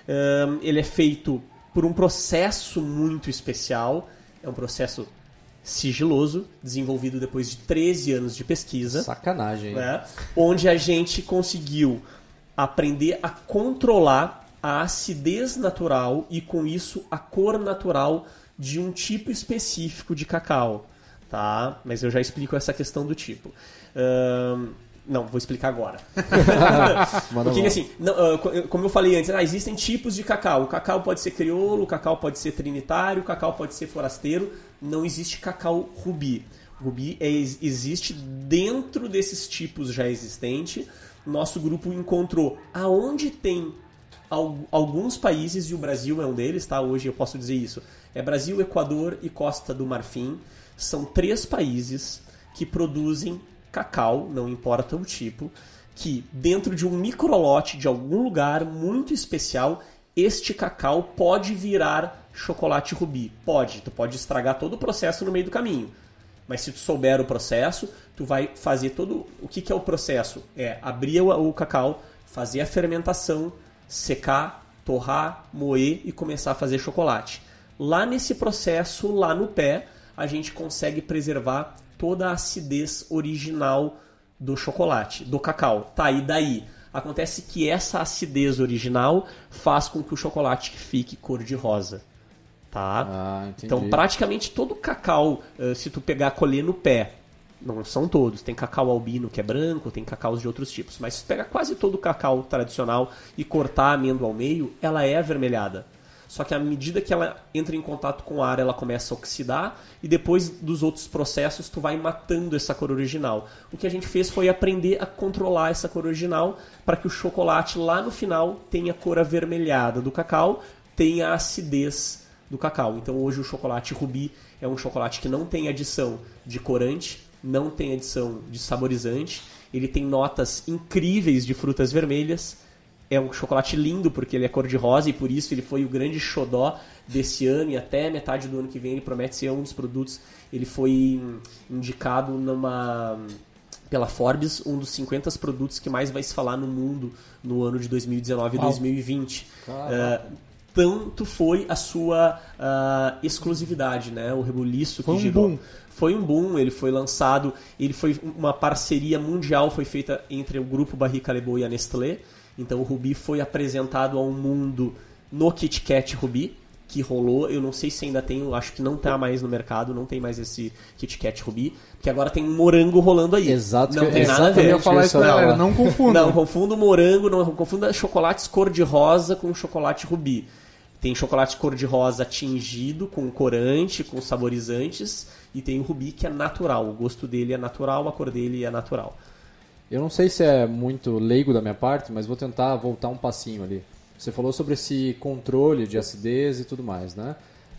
ahn, ele é feito por um processo muito especial. É um processo sigiloso, desenvolvido depois de 13 anos de pesquisa Sacanagem. né? onde a gente conseguiu aprender a controlar a acidez natural e com isso a cor natural de um tipo específico de cacau, tá? Mas eu já explico essa questão do tipo. Não, vou explicar agora. Porque assim, não, ah, co- como eu falei antes, ah, existem tipos de cacau. O cacau pode ser crioulo, o cacau pode ser trinitário, o cacau pode ser forasteiro. Não existe cacau rubi. Rubi é, existe dentro desses tipos já existente. Nosso grupo encontrou aonde tem alguns países, e o Brasil é um deles, tá? Hoje eu posso dizer isso. É Brasil, Equador e Costa do Marfim. São três países que produzem cacau, não importa o tipo, que dentro de um microlote de algum lugar muito especial, este cacau pode virar chocolate rubi. Pode, tu pode estragar todo o processo no meio do caminho. Mas se tu souber o processo, tu vai fazer todo. O que, que é o processo? É abrir o, o cacau, fazer a fermentação, secar, torrar, moer e começar a fazer chocolate. Lá nesse processo, lá no pé, a gente consegue preservar toda a acidez original do chocolate, do cacau. Tá, e daí? Acontece que essa acidez original faz com que o chocolate fique cor de rosa. Tá? Ah. Então, praticamente todo cacau, eh, se tu pegar colher no pé, não são todos, tem cacau albino que é branco, tem cacaus de outros tipos, mas se tu pegar quase todo o cacau tradicional e cortar a amêndoa ao meio, ela é avermelhada. Só que à medida que ela entra em contato com o ar, ela começa a oxidar e depois dos outros processos tu vai matando essa cor original. O que a gente fez foi aprender a controlar essa cor original para que o chocolate lá no final tenha a cor avermelhada do cacau, tenha a acidez do cacau. Então hoje o chocolate rubi é um chocolate que não tem adição de corante, não tem adição de saborizante, ele tem notas incríveis de frutas vermelhas. É um chocolate lindo porque ele é cor de rosa e por isso ele foi o grande xodó desse ano e até metade do ano que vem ele promete ser um dos produtos. Ele foi indicado numa pela Forbes, um dos 50 produtos que mais vai se falar no mundo no ano de 2019 e Uau. 2020. Caraca. É, tanto foi a sua ah, exclusividade, né? O rebuliço Foi que um girou. boom. Foi um boom, ele foi lançado, ele foi uma parceria mundial, foi feita entre o grupo Barry Callebaut e a Nestlé. Então o Rubi foi apresentado ao mundo no Kit Kat Rubi, que rolou, eu não sei se ainda tem, eu acho que não tá mais no mercado, não tem mais esse Kit Kat Rubi, porque agora tem um morango rolando aí. Exato, não que- tem nada a exatamente ver. Eu falar isso galera, não. confunda. Não, confunda morango, não confunda chocolates cor-de-rosa com chocolate rubi. Tem chocolate cor-de-rosa tingido com corante, com saborizantes, e tem o rubi que é natural. O gosto dele é natural, a cor dele é natural. Eu não sei se é muito leigo da minha parte, mas vou tentar voltar um passinho ali. Você falou sobre esse controle de acidez e tudo mais, né?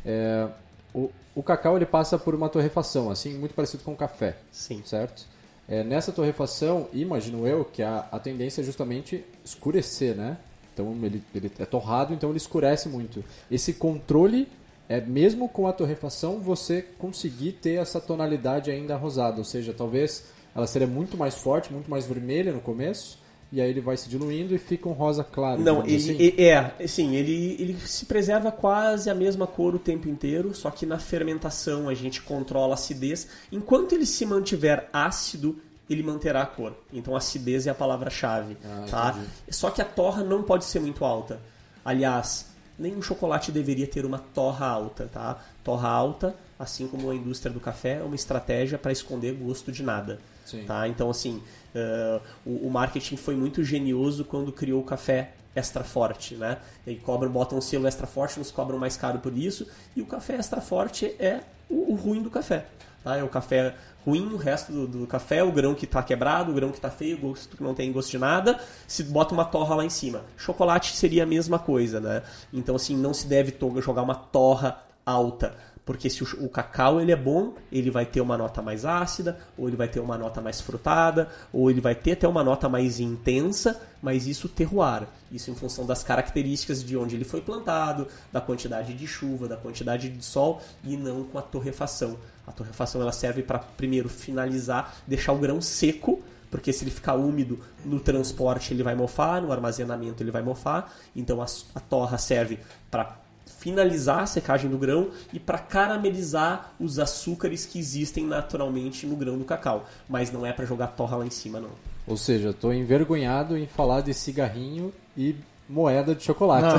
É, o, o cacau ele passa por uma torrefação, assim, muito parecido com o café, Sim. certo? É, nessa torrefação, imagino eu que a, a tendência é justamente escurecer, né? Então ele, ele é torrado, então ele escurece muito. Esse controle é mesmo com a torrefação você conseguir ter essa tonalidade ainda rosada, ou seja, talvez ela seria muito mais forte, muito mais vermelha no começo, e aí ele vai se diluindo e fica um rosa claro. Não, ele, assim. ele- é, assim, ele, ele se preserva quase a mesma cor o tempo inteiro, só que na fermentação a gente controla a acidez. Enquanto ele se mantiver ácido, ele manterá a cor. Então acidez é a palavra-chave, Ah, tá? entendi. Só que a torra não pode ser muito alta. Aliás, nenhum chocolate deveria ter uma torra alta, tá? Torra alta, assim como a indústria do café, é uma estratégia para esconder gosto de nada. Sim. Tá? Então, assim, eh, o, o marketing foi muito genioso quando criou o café extra forte, né? E cobram, botam um selo extra forte, nos cobram mais caro por isso. E o café extra forte é o, o ruim do café. Tá? É o café ruim, o resto do, do café, o grão que está quebrado, o grão que está feio, o gosto que não tem gosto de nada, se bota uma torra lá em cima. Chocolate seria a mesma coisa, né? Então, assim, não se deve jogar uma torra alta. Porque se o, cacau ele é bom, ele vai ter uma nota mais ácida, ou ele vai ter uma nota mais frutada, ou ele vai ter até uma nota mais intensa, mas isso terroir. Isso em função das características de onde ele foi plantado, da quantidade de chuva, da quantidade de sol, e não com a torrefação. A torrefação ela serve para, primeiro, finalizar, deixar o grão seco, porque se ele ficar úmido no transporte ele vai mofar, no armazenamento ele vai mofar. Então a, a torra serve para finalizar a secagem do grão e para caramelizar os açúcares que existem naturalmente no grão do cacau. Mas não é para jogar torra lá em cima, não. Ou seja, tô envergonhado em falar de cigarrinho e moeda de chocolate.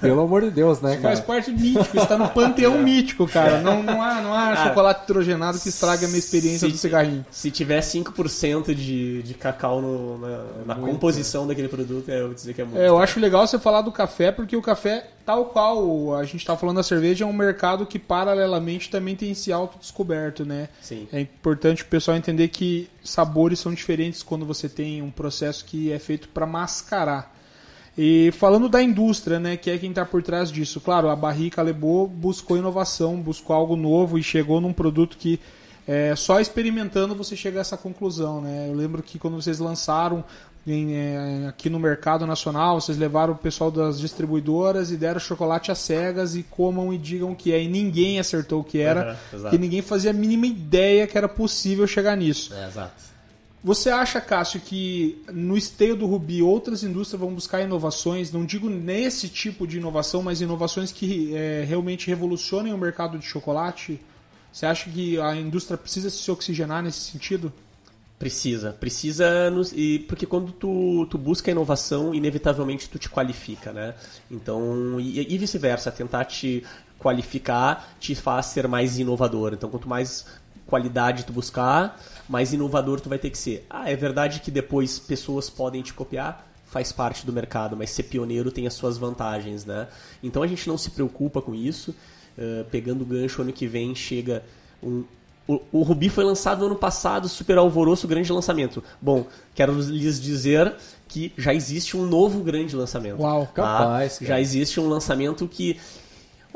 Pelo amor de Deus, né, Faz cara? parte mítico, está no panteão mítico, cara. Não, não há, não há Ah, chocolate hidrogenado que estrague a minha experiência se- do cigarrinho. Se tiver 5% de, de cacau no- na, na Muito. composição daquele produto, eu vou dizer que é muito. É, eu acho legal você falar do café, porque o café, tal qual a gente está falando da cerveja, é um mercado que paralelamente também tem se autodescoberto, né? Sim. É importante o pessoal entender que sabores são diferentes quando você tem um processo que é feito para mascarar. E falando da indústria, né, que é quem está por trás disso. Claro, a Barrica Lebo buscou inovação, buscou algo novo e chegou num produto que é, só experimentando você chega a essa conclusão, né? Eu lembro que quando vocês lançaram em, é, aqui no mercado nacional, vocês levaram o pessoal das distribuidoras e deram chocolate às cegas e comam e digam o que é. E ninguém acertou o que era, exato. que ninguém fazia a mínima ideia que era possível chegar nisso. É, exato. Você acha, Cássio, que no esteio do Rubi outras indústrias vão buscar inovações, não digo nesse tipo de inovação, mas inovações que é, realmente revolucionem o mercado de chocolate? Você acha que a indústria precisa se oxigenar nesse sentido? Precisa, precisa nos, e porque quando tu, tu busca inovação, inevitavelmente tu te qualifica, né? Então, e, e vice-versa, tentar te qualificar te faz ser mais inovador. Então, quanto mais qualidade tu buscar, mais inovador tu vai ter que ser. Ah, é verdade que depois pessoas podem te copiar? Faz parte do mercado, mas ser pioneiro tem as suas vantagens, né? Então a gente não se preocupa com isso. Uh, pegando o gancho, ano que vem chega um, o, o Rubi foi lançado no ano passado, super alvoroço, grande lançamento. Bom, quero lhes dizer que já existe um novo grande lançamento. Uau, tá? capaz, cara. Já existe um lançamento que.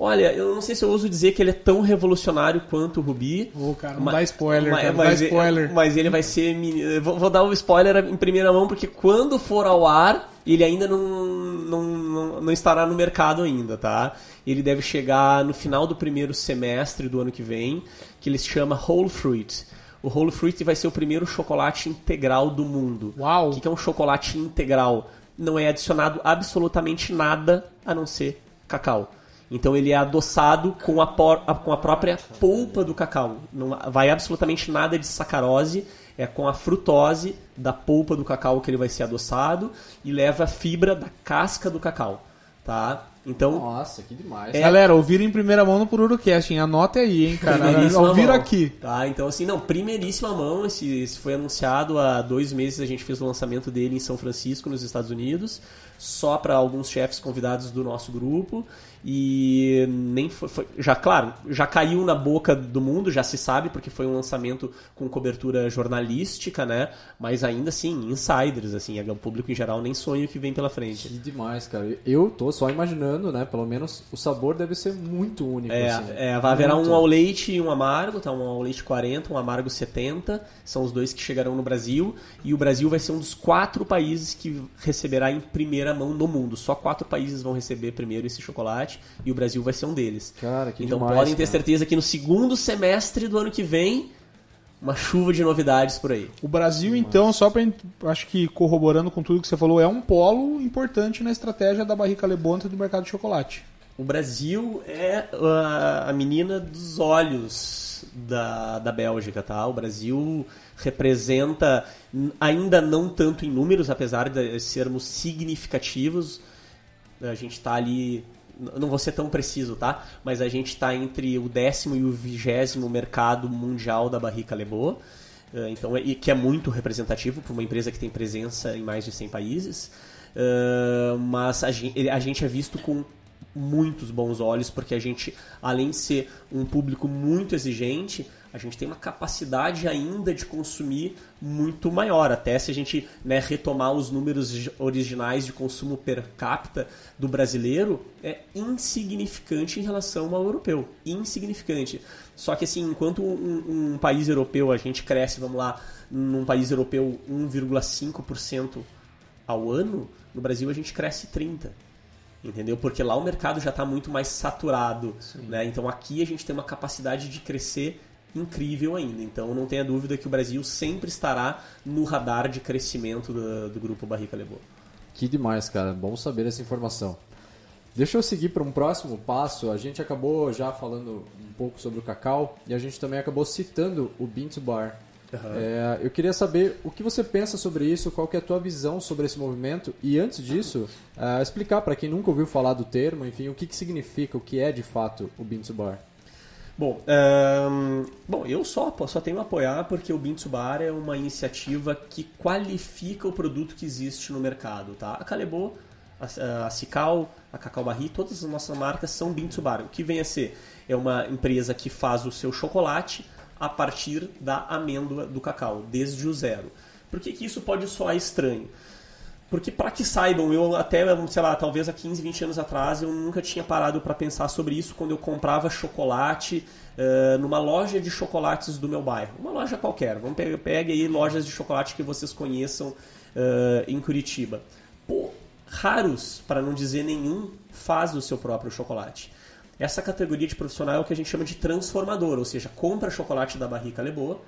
Olha, eu não sei se eu ouso dizer que ele é tão revolucionário quanto o Rubi. Ô, cara, não Ma- dá spoiler, ma- cara, não mas, dá spoiler. mas ele vai ser. Vou, vou dar o spoiler em primeira mão, porque quando for ao ar, ele ainda não, não, não, não estará no mercado ainda, tá? Ele deve chegar no final do primeiro semestre do ano que vem, que ele se chama Whole Fruit. O Whole Fruit vai ser o primeiro chocolate integral do mundo. Uau. O que é um chocolate integral? Não é adicionado absolutamente nada a não ser cacau. Então ele é adoçado com a, por- a- com a própria polpa do cacau. Não vai absolutamente nada de sacarose, é com a frutose da polpa do cacau que ele vai ser adoçado e leva a fibra da casca do cacau, tá? Então Nossa, que demais. É. Galera, ouviram em primeira mão no Pururucast, hein? Anota aí, hein, cara. Ouviram aqui. Tá, então assim, não, primeiríssima mão, esse, esse foi anunciado há dois meses, a gente fez o lançamento dele em São Francisco, nos Estados Unidos, só para alguns chefes convidados do nosso grupo, e nem foi, foi- já, claro, já caiu na boca do mundo, já se sabe, porque foi um lançamento com cobertura jornalística, né, mas ainda assim, insiders, assim, o público em geral nem sonha o que vem pela frente. Que demais, cara. Eu tô só imaginando né? Pelo menos o sabor deve ser muito único. É, assim. é, vai haverá um ao leite e um amargo, tá? Um ao leite 40, um amargo 70, são os dois que chegarão no Brasil, e o Brasil vai ser um dos quatro países que receberá em primeira mão no mundo. Só quatro países vão receber primeiro esse chocolate, e o Brasil vai ser um deles. Cara, que então demais, podem ter cara. certeza que no segundo semestre do ano que vem, uma chuva de novidades por aí. O Brasil, então, só para acho que corroborando com tudo que você falou, é um polo importante na estratégia da Barrica Lebonta do mercado de chocolate. O Brasil é a, menina dos olhos da, da Bélgica, tá? O Brasil representa, ainda não tanto em números, apesar de sermos significativos, a gente está ali, não vou ser tão preciso, tá? Mas a gente está entre o décimo e o vigésimo mercado mundial da Barrica Lebô. Eh, Então, e que é muito representativo para uma empresa que tem presença em mais de 100 países. Eh, mas a gente é visto com muitos bons olhos, porque a gente, além de ser um público muito exigente, a gente tem uma capacidade ainda de consumir muito maior. Até se a gente né, retomar os números originais de consumo per capita do brasileiro, é insignificante em relação ao europeu. Insignificante. Só que assim, enquanto um, um país europeu, a gente cresce, vamos lá, num país europeu 1,5% ao ano, no Brasil a gente cresce 30%. Entendeu? Porque lá o mercado já está muito mais saturado. Né? Então aqui a gente tem uma capacidade de crescer incrível ainda. Então não tenha dúvida que o Brasil sempre estará no radar de crescimento do, do grupo Barrica Lebô. Que demais, cara. Bom saber essa informação. Deixa eu seguir para um próximo passo. A gente acabou já falando um pouco sobre o cacau e a gente também acabou citando o Bean to Bar. É, eu queria saber o que você pensa sobre isso, qual que é a tua visão sobre esse movimento e antes disso, ah, explicar para quem nunca ouviu falar do termo, enfim, o que, que significa, o que é de fato o Bean to Bar. Bom, ahn, bom, eu só, só tenho a apoiar porque o Bean to Bar é uma iniciativa que qualifica o produto que existe no mercado. Tá? A Calebô, a, a Cical, a Cacau Barri, todas as nossas marcas são Bean to Bar. O que vem a ser? É uma empresa que faz o seu chocolate a partir da amêndoa do cacau, desde o zero. Por que, que isso pode soar estranho? Porque para que saibam, eu até, sei lá, talvez há 15, 20 anos atrás, eu nunca tinha parado para pensar sobre isso quando eu comprava chocolate eh, numa loja de chocolates do meu bairro. Uma loja qualquer. Vamos pegar pegue aí lojas de chocolate que vocês conheçam eh, em Curitiba. Pô, raros, para não dizer nenhum, faz o seu próprio chocolate. Essa categoria de profissional é o que a gente chama de transformador, ou seja, compra chocolate da Barrica Lebô,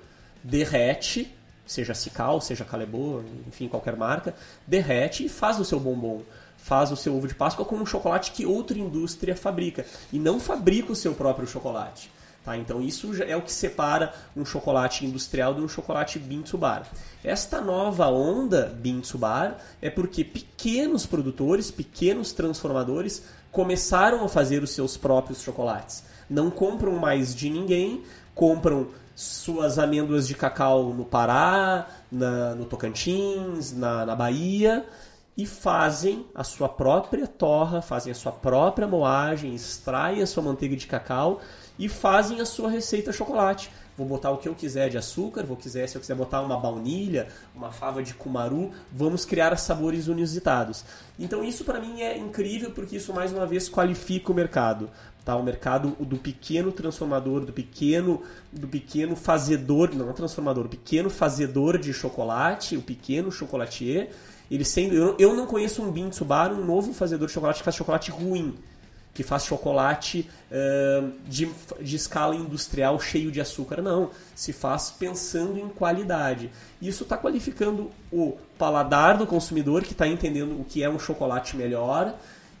derrete, seja Cical, seja Calebô, enfim, qualquer marca, derrete e faz o seu bombom, faz o seu ovo de Páscoa com um chocolate que outra indústria fabrica e não fabrica o seu próprio chocolate. Tá? Então isso é o que separa um chocolate industrial de um chocolate bean to bar. Esta nova onda bean to bar é porque pequenos produtores, pequenos transformadores começaram a fazer os seus próprios chocolates. Não compram mais de ninguém, compram suas amêndoas de cacau no Pará, na- no Tocantins, na, na Bahia e fazem a sua própria torra, fazem a sua própria moagem, extraem a sua manteiga de cacau e fazem a sua receita chocolate. Vou botar o que eu quiser de açúcar, vou quiser, se eu quiser botar uma baunilha, uma fava de cumaru, vamos criar sabores inusitados. Então isso para mim é incrível porque isso mais uma vez qualifica o mercado, tá? O mercado do pequeno transformador, do pequeno, do pequeno fazedor, não transformador, o pequeno fazedor de chocolate, o pequeno chocolatier. Ele sendo, eu, eu não conheço um Bean to Bar, um novo fazedor de chocolate que faz chocolate ruim que faz chocolate uh, de, de escala industrial cheio de açúcar. Não, se faz pensando em qualidade. Isso está qualificando o paladar do consumidor que está entendendo o que é um chocolate melhor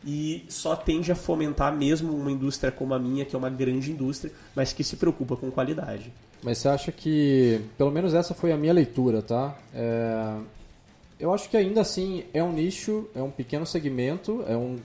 e só tende a fomentar mesmo uma indústria como a minha, que é uma grande indústria, mas que se preocupa com qualidade. Mas você acha que, pelo menos essa foi a minha leitura, tá? É, Eu acho que ainda assim é um nicho, é um pequeno segmento, é um,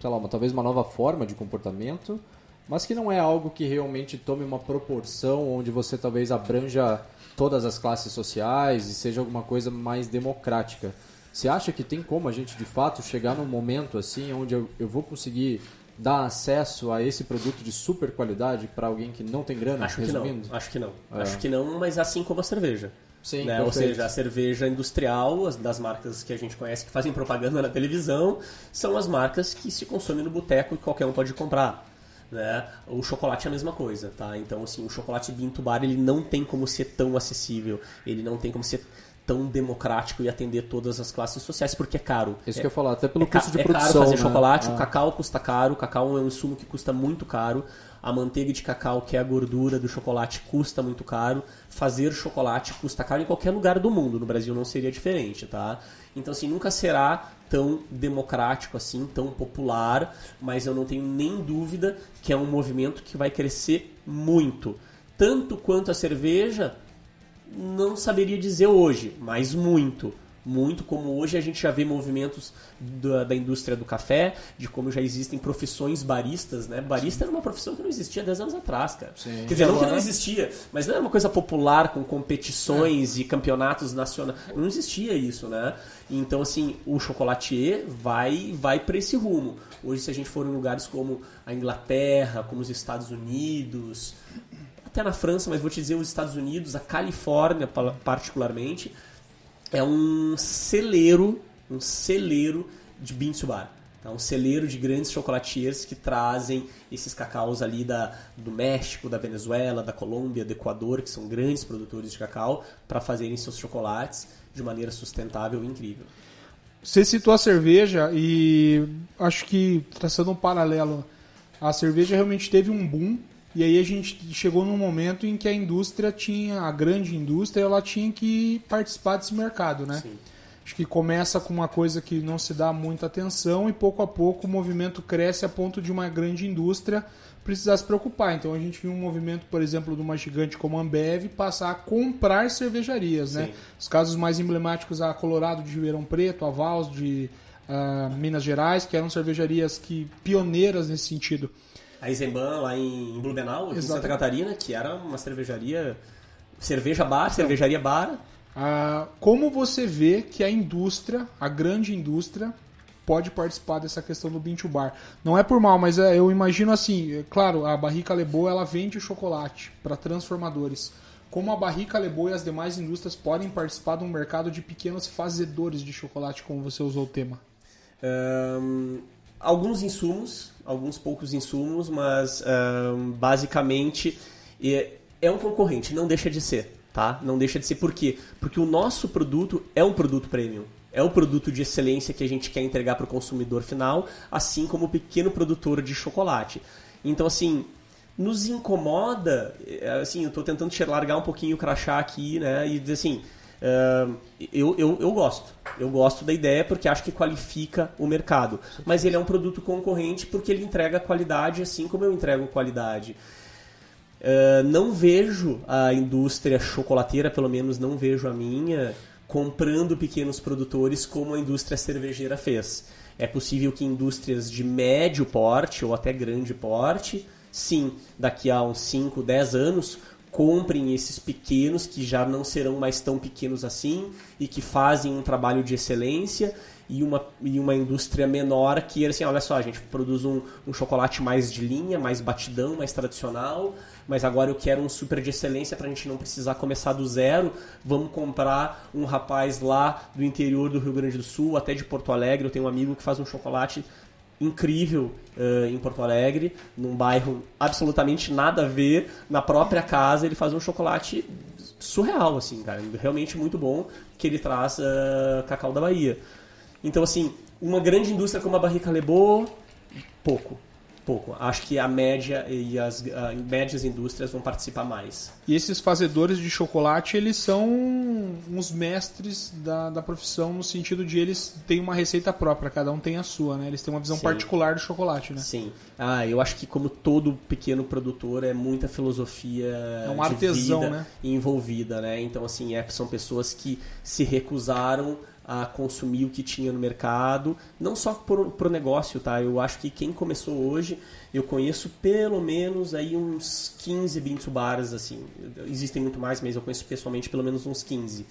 sei lá, uma, talvez uma nova forma de comportamento, mas que não é algo que realmente tome uma proporção onde você talvez abranja todas as classes sociais e seja alguma coisa mais democrática. Você acha que tem como a gente de fato chegar num momento assim onde eu, eu vou conseguir dar acesso a esse produto de super qualidade para alguém que não tem grana, Acho que resumindo? não. Acho que não. Acho que não, mas assim como a cerveja. Sim, né? Ou seja, a cerveja industrial, as das marcas que a gente conhece que fazem propaganda na televisão, são as marcas que se consomem no boteco e qualquer um pode comprar. Né? O chocolate é a mesma coisa, tá? Então, assim, o chocolate Binto Bar ele não tem como ser tão acessível, ele não tem como ser tão democrático e atender todas as classes sociais, porque é caro. Isso é, que eu ia falar, até pelo é, custo de é produção. caro fazer né? chocolate, Ah. o cacau custa caro, o cacau é um insumo que custa muito caro, a manteiga de cacau, que é a gordura do chocolate, custa muito caro, fazer chocolate custa caro em qualquer lugar do mundo, no Brasil não seria diferente, tá? Então, assim, nunca será tão democrático assim, tão popular, mas eu não tenho nem dúvida que é um movimento que vai crescer muito. Tanto quanto a cerveja, não saberia dizer hoje, mas muito. Muito, como hoje a gente já vê movimentos da, da indústria do café, de como já existem profissões baristas, né? Barista era uma profissão que não existia 10 anos atrás, cara. Sim. Quer dizer, não que não existia, mas não era uma coisa popular com competições e campeonatos nacionais. Não existia isso, né? Então, assim, o chocolatier vai, vai para esse rumo. Hoje, se a gente for em lugares como a Inglaterra, como os Estados Unidos, até na França, mas vou te dizer os Estados Unidos, a Califórnia pa- particularmente, é um celeiro, um celeiro de bean to bar. Tá? Um celeiro de grandes chocolatiers que trazem esses cacaus ali da, do México, da Venezuela, da Colômbia, do Equador, que são grandes produtores de cacau, para fazerem seus chocolates de maneira sustentável e incrível. Você citou a cerveja e acho que traçando um paralelo, a cerveja realmente teve um boom e aí a gente chegou num momento em que a indústria tinha, a grande indústria, ela tinha que participar desse mercado, né? Sim. Acho que começa com uma coisa que não se dá muita atenção e pouco a pouco o movimento cresce a ponto de uma grande indústria precisar se preocupar. Então a gente viu um movimento, por exemplo, de uma gigante como a Ambev passar a comprar cervejarias, né? Sim. Os casos mais emblemáticos a Colorado de Ribeirão Preto, a Vals de ah, Minas Gerais, que eram cervejarias que pioneiras nesse sentido. A Eisenbahn, lá em Blumenau, aqui em. Santa Catarina, que era uma cervejaria, cerveja bar, cervejaria bar, Ah, como você vê que a indústria, a grande indústria, pode participar dessa questão do bean to bar? Não é por mal, mas é, eu imagino assim, é, claro, a Barrica Lebo ela vende o chocolate para transformadores. Como a Barrica Lebo e as demais indústrias podem participar de um mercado de pequenos fazedores de chocolate, como você usou o tema? Ahn, alguns insumos, alguns poucos insumos, mas ahn, basicamente é, é um concorrente, não deixa de ser, tá? Não deixa de ser por quê? Porque o nosso produto é um produto premium. É o produto de excelência que a gente quer entregar para o consumidor final, assim como o pequeno produtor de chocolate. Então, assim, nos incomoda, é, assim, eu tô tentando te largar um pouquinho o crachá aqui, né, e dizer assim, eu, eu, eu gosto. Eu gosto da ideia porque acho que qualifica o mercado. Mas ele é um produto concorrente porque ele entrega qualidade assim como eu entrego qualidade. É, não vejo a indústria chocolateira, pelo menos não vejo a minha, comprando pequenos produtores como a indústria cervejeira fez. É possível que indústrias de médio porte ou até grande porte, sim, daqui a uns 5, 10 anos, comprem esses pequenos que já não serão mais tão pequenos assim e que fazem um trabalho de excelência e uma, e uma indústria menor que assim, olha só, a gente produz um, um chocolate mais de linha, mais batidão, mais tradicional, mas agora eu quero um super de excelência para a gente não precisar começar do zero. Vamos comprar um rapaz lá do interior do Rio Grande do Sul, até de Porto Alegre. Eu tenho um amigo que faz um chocolate incrível eh, em Porto Alegre, num bairro absolutamente nada a ver, na própria casa ele faz um chocolate surreal, assim, cara, realmente muito bom, que ele traz eh, cacau da Bahia. Então, assim, uma grande indústria como a Barrica Lebo, pouco, pouco. Acho que a média e as ah, médias indústrias vão participar mais. E esses fazedores de chocolate, eles são uns mestres da, da profissão no sentido de eles têm uma receita própria, cada um tem a sua, né? Eles têm uma visão Sim. particular do chocolate, né? Sim. Ah, eu acho que como todo pequeno produtor é muita filosofia É um artesão, né? envolvida, né? Então assim, é, são pessoas que se recusaram a consumir o que tinha no mercado, não só pro, pro negócio, tá? Eu acho que quem começou hoje, eu conheço pelo menos aí uns 15 Bintu bares assim. Existem muito mais, mas eu conheço pessoalmente pelo menos uns 15.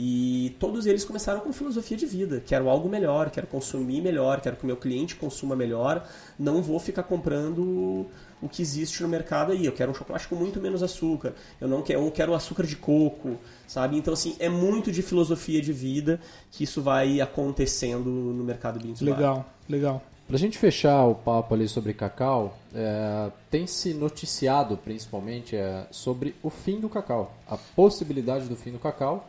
E todos eles começaram com filosofia de vida. Quero algo melhor, quero consumir melhor, quero que o meu cliente consuma melhor. Não vou ficar comprando o que existe no mercado aí. Eu quero um chocolate com muito menos açúcar. Eu não quero, eu quero açúcar de coco, sabe? Então assim, é muito de filosofia de vida que isso vai acontecendo no mercado Beansbar. Legal, legal. Pra gente fechar o papo ali sobre cacau, é, tem se noticiado principalmente é, sobre o fim do cacau, a possibilidade do fim do cacau,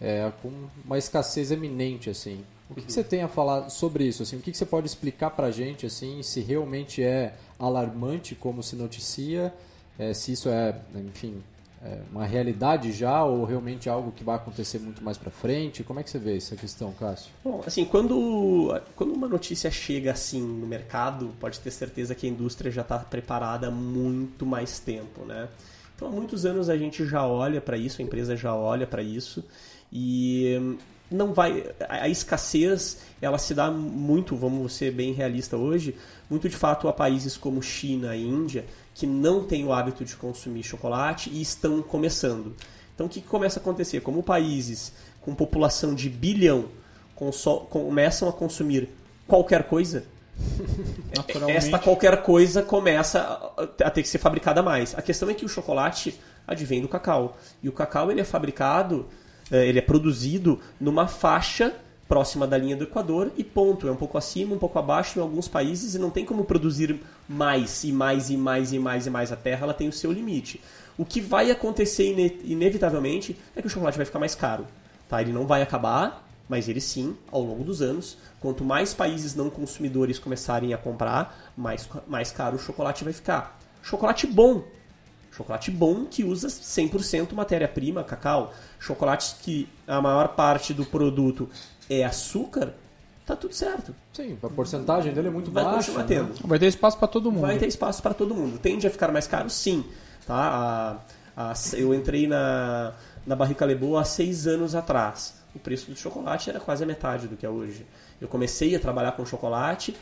é, com uma escassez eminente assim. O que, que você tem a falar sobre isso? Assim, o que, que você pode explicar pra gente assim, se realmente é alarmante como se noticia, é, se isso é, enfim, é uma realidade já ou realmente algo que vai acontecer muito mais para frente? Como é que você vê essa questão, Cássio? Bom, assim, quando, quando uma notícia chega assim no mercado, pode ter certeza que a indústria já está preparada há muito mais tempo, né? Então, há muitos anos a gente já olha para isso, a empresa já olha para isso e não vai a escassez ela se dá muito vamos ser bem realista hoje muito de fato a países como China e Índia que não têm o hábito de consumir chocolate e estão começando. Então o que, que começa a acontecer? Como países com população de bilhão começam a consumir qualquer coisa esta qualquer coisa começa a ter que ser fabricada mais. A questão é que o chocolate advém do cacau. E o cacau ele é fabricado ele é produzido numa faixa próxima da linha do Equador e ponto. É um pouco acima, um pouco abaixo em alguns países e não tem como produzir mais e mais e mais e mais e mais. A Terra ela tem o seu limite. O que vai acontecer ine inevitavelmente é que o chocolate vai ficar mais caro. Tá? Ele não vai acabar, mas ele sim, ao longo dos anos, quanto mais países não consumidores começarem a comprar, mais, mais caro o chocolate vai ficar. Chocolate bom, Chocolate bom que usa 100% matéria-prima, cacau. Chocolate que a maior parte do produto é açúcar, tá tudo certo. Sim, a porcentagem dele é muito Vai baixa. Vai tendo. Né? Vai ter espaço para todo mundo. Vai ter espaço para todo mundo. Tende a ficar mais caro? Sim. Tá? A, a, eu entrei na, na Barrica Lebo há seis anos atrás. O preço do chocolate era quase a metade do que é hoje. Eu comecei a trabalhar com chocolate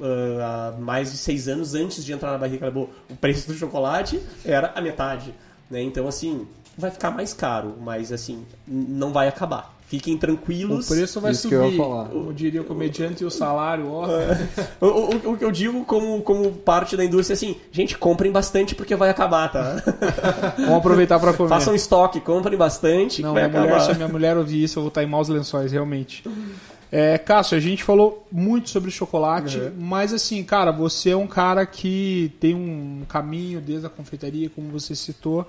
uh, há mais de seis anos antes de entrar na barriga Lebo, o preço do chocolate era a metade. Né? Então, assim, vai ficar mais caro, mas assim, não vai acabar. Fiquem tranquilos. O preço vai Isso subir. Que eu ia falar. Como diria o comediante, e o salário, ó. o, o, o, que eu digo como, como parte da indústria, assim, gente, comprem bastante porque vai acabar, tá? Vamos aproveitar para comer. Façam estoque, comprem bastante. Não, vai minha acabar. mulher, se a minha mulher ouvir isso, eu vou estar em maus lençóis, realmente. É, Cássio, a gente falou muito sobre chocolate, uhum. mas assim, cara, você é um cara que tem um caminho desde a confeitaria, como você citou,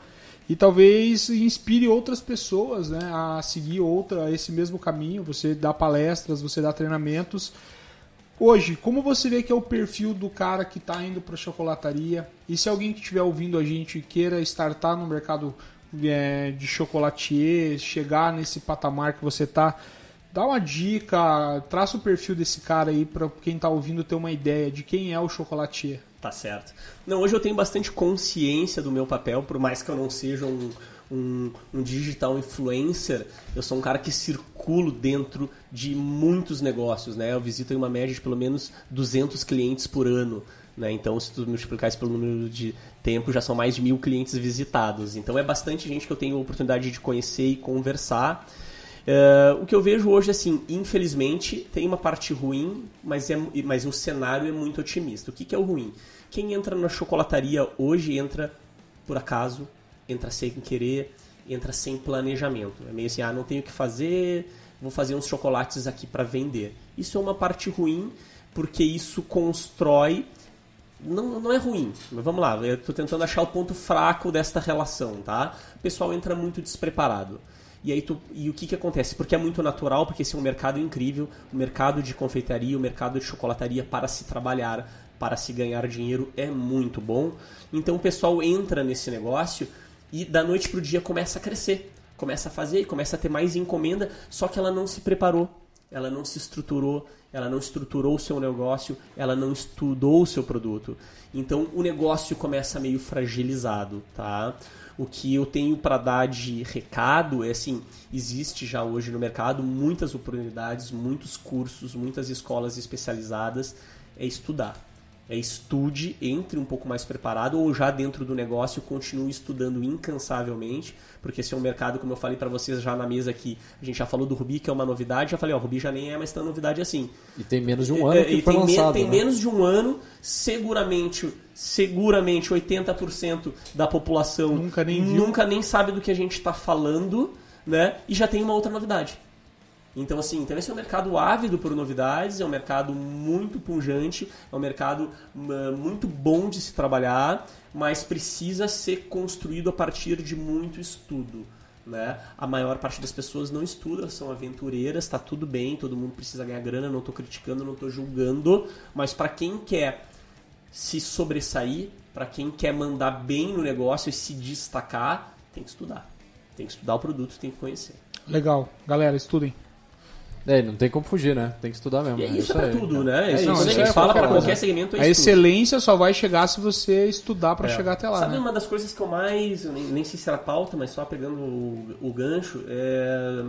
e talvez inspire outras pessoas né, a seguir outra, esse mesmo caminho. Você dá palestras, você dá treinamentos. Hoje, como você vê que é o perfil do cara que está indo para a chocolataria? E se alguém que estiver ouvindo a gente queira startar no mercado é, de chocolatier, chegar nesse patamar que você está, dá uma dica, traça o perfil desse cara aí para quem está ouvindo ter uma ideia de quem é o chocolatier. Tá certo. Não, hoje eu tenho bastante consciência do meu papel, por mais que eu não seja um, um, um, digital influencer, eu sou um cara que circulo dentro de muitos negócios, né? Eu visito uma média de pelo menos 200 clientes por ano, né? Então, se tu multiplicar isso pelo número de tempo, já são mais de mil clientes visitados. Então, é bastante gente que eu tenho a oportunidade de conhecer e conversar. Uh, o que eu vejo hoje, assim, infelizmente, tem uma parte ruim, mas, é, mas o cenário é muito otimista. O que, que é o ruim? Quem entra na chocolataria hoje entra por acaso, entra sem querer, entra sem planejamento. É meio assim, ah, não tenho o que fazer, vou fazer uns chocolates aqui para vender. Isso é uma parte ruim, porque isso constrói. Não, não é ruim, mas vamos lá, eu estou tentando achar o ponto fraco desta relação, tá? O pessoal entra muito despreparado. E aí tu, e o que, que acontece? Porque é muito natural, porque esse é um mercado incrível, o mercado de confeitaria, o mercado de chocolataria para se trabalhar, para se ganhar dinheiro é muito bom. Então o pessoal entra nesse negócio e da noite pro dia começa a crescer, começa a fazer, começa a ter mais encomenda, só que ela não se preparou, ela não se estruturou, ela não estruturou o seu negócio, ela não estudou o seu produto. Então o negócio começa meio fragilizado, tá? O que eu tenho para dar de recado é assim: existe já hoje no mercado muitas oportunidades, muitos cursos, muitas escolas especializadas. É estudar. É estude, entre um pouco mais preparado ou já dentro do negócio continue estudando incansavelmente, porque esse é um mercado, como eu falei para vocês já na mesa aqui, a gente já falou do Rubi, que é uma novidade, já falei, ó, o Rubi já nem é mais tão novidade assim. E tem menos de um ano É, que e foi tem, me- lançado. tem né? menos de um ano, seguramente, seguramente 80% da população Nunca nem nunca nem sabe do que a gente está falando, né? E já tem uma outra novidade. Então, assim, então esse é um mercado ávido por novidades, é um mercado muito punjante, é um mercado muito bom de se trabalhar, mas precisa ser construído a partir de muito estudo. Né? A maior parte das pessoas não estuda, são aventureiras, tá tudo bem, todo mundo precisa ganhar grana, não estou criticando, não estou julgando, mas para quem quer se sobressair, para quem quer mandar bem no negócio e se destacar, tem que estudar. Tem que estudar o produto, tem que conhecer. Legal. Galera, estudem. É, não tem como fugir, né? Tem que estudar mesmo. E é né? isso, é pra aí. tudo, né? É isso, isso, quando a isso gente é fala para coisa. qualquer segmento, é A excelência só vai chegar se você estudar pra É. chegar até lá, Sabe né? uma das coisas que eu mais, eu nem, nem sei se era pauta, mas só pegando o, o gancho, é,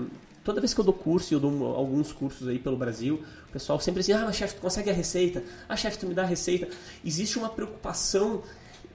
toda vez que eu dou curso, e eu dou alguns cursos aí pelo Brasil, o pessoal sempre diz, ah, mas chefe, tu consegue a receita? Ah, chefe, tu me dá a receita? Existe uma preocupação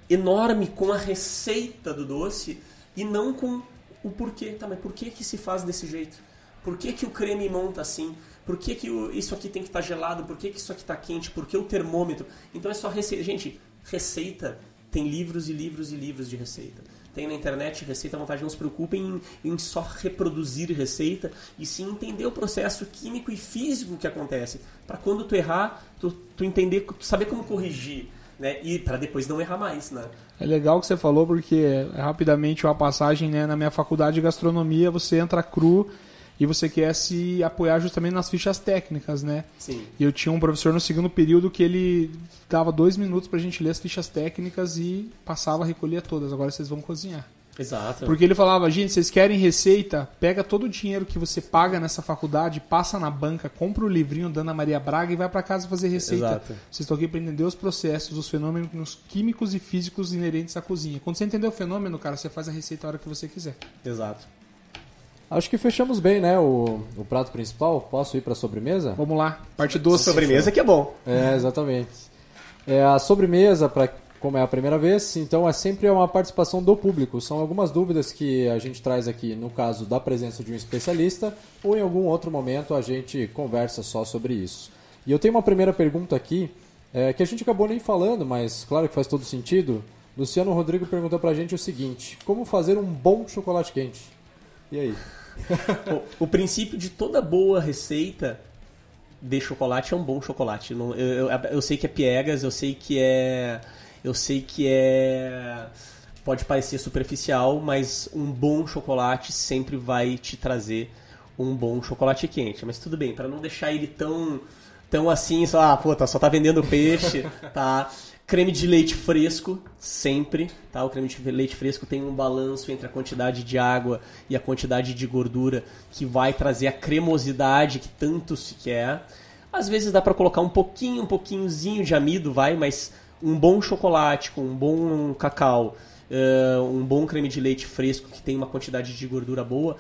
enorme com a receita do doce e não com o porquê. Tá, mas por que que se faz desse jeito? Por que que o creme monta assim? Por que, que o- isso aqui tem que estar gelado? Por que, que isso aqui está quente? Por que o termômetro? Então é só receita. Gente, receita tem livros e livros e livros de receita. Tem na internet receita à vontade, não se preocupem em, em só reproduzir receita e sim entender o processo químico e físico que acontece. Para quando tu errar, tu, tu entender, tu saber como corrigir. Né? E para depois não errar mais. Né? É legal que você falou, porque rapidamente uma passagem, né? Na minha faculdade de gastronomia, você entra cru e você quer se apoiar justamente nas fichas técnicas, né? Sim. E eu tinha um professor no segundo período que ele dava dois minutos pra gente ler as fichas técnicas e passava, recolhia todas. Agora vocês vão cozinhar. Exato. Porque ele falava, gente, vocês querem receita? Pega todo o dinheiro que você paga nessa faculdade, passa na banca, compra o livrinho da Ana Maria Braga e vai pra casa fazer receita. Exato. Vocês estão aqui para entender os processos, os fenômenos químicos e físicos inerentes à cozinha. Quando você entender o fenômeno, cara, você faz a receita a hora que você quiser. Exato. Acho que fechamos bem, né? O, o prato principal. Posso ir pra sobremesa? Vamos lá, parte doce. Sobremesa que é bom. É, exatamente. É, a sobremesa, pra, como é a primeira vez, então é sempre uma participação do público. São algumas dúvidas que a gente traz aqui, no caso da presença de um especialista, ou em algum outro momento a gente conversa só sobre isso. E eu tenho uma primeira pergunta aqui, é, que a gente acabou nem falando, mas claro que faz todo sentido. Luciano Rodrigo perguntou pra gente o seguinte: como fazer um bom chocolate quente? E aí? o, o princípio de toda boa receita de chocolate é um bom chocolate. Eu, eu- eu sei que é piegas, eu sei que é. Eu sei que é. Pode parecer superficial, mas um bom chocolate sempre vai te trazer um bom chocolate quente. Mas tudo bem, para não deixar ele tão. Tão assim, só, ah, pô, tá, só tá vendendo peixe, tá? Creme de leite fresco, sempre, tá? O creme de leite fresco tem um balanço entre a quantidade de água e a quantidade de gordura que vai trazer a cremosidade que tanto se quer. Às vezes dá pra colocar um pouquinho, um pouquinhozinho de amido, vai, mas um bom chocolate com um bom cacau, eh, um bom creme de leite fresco que tem uma quantidade de gordura boa,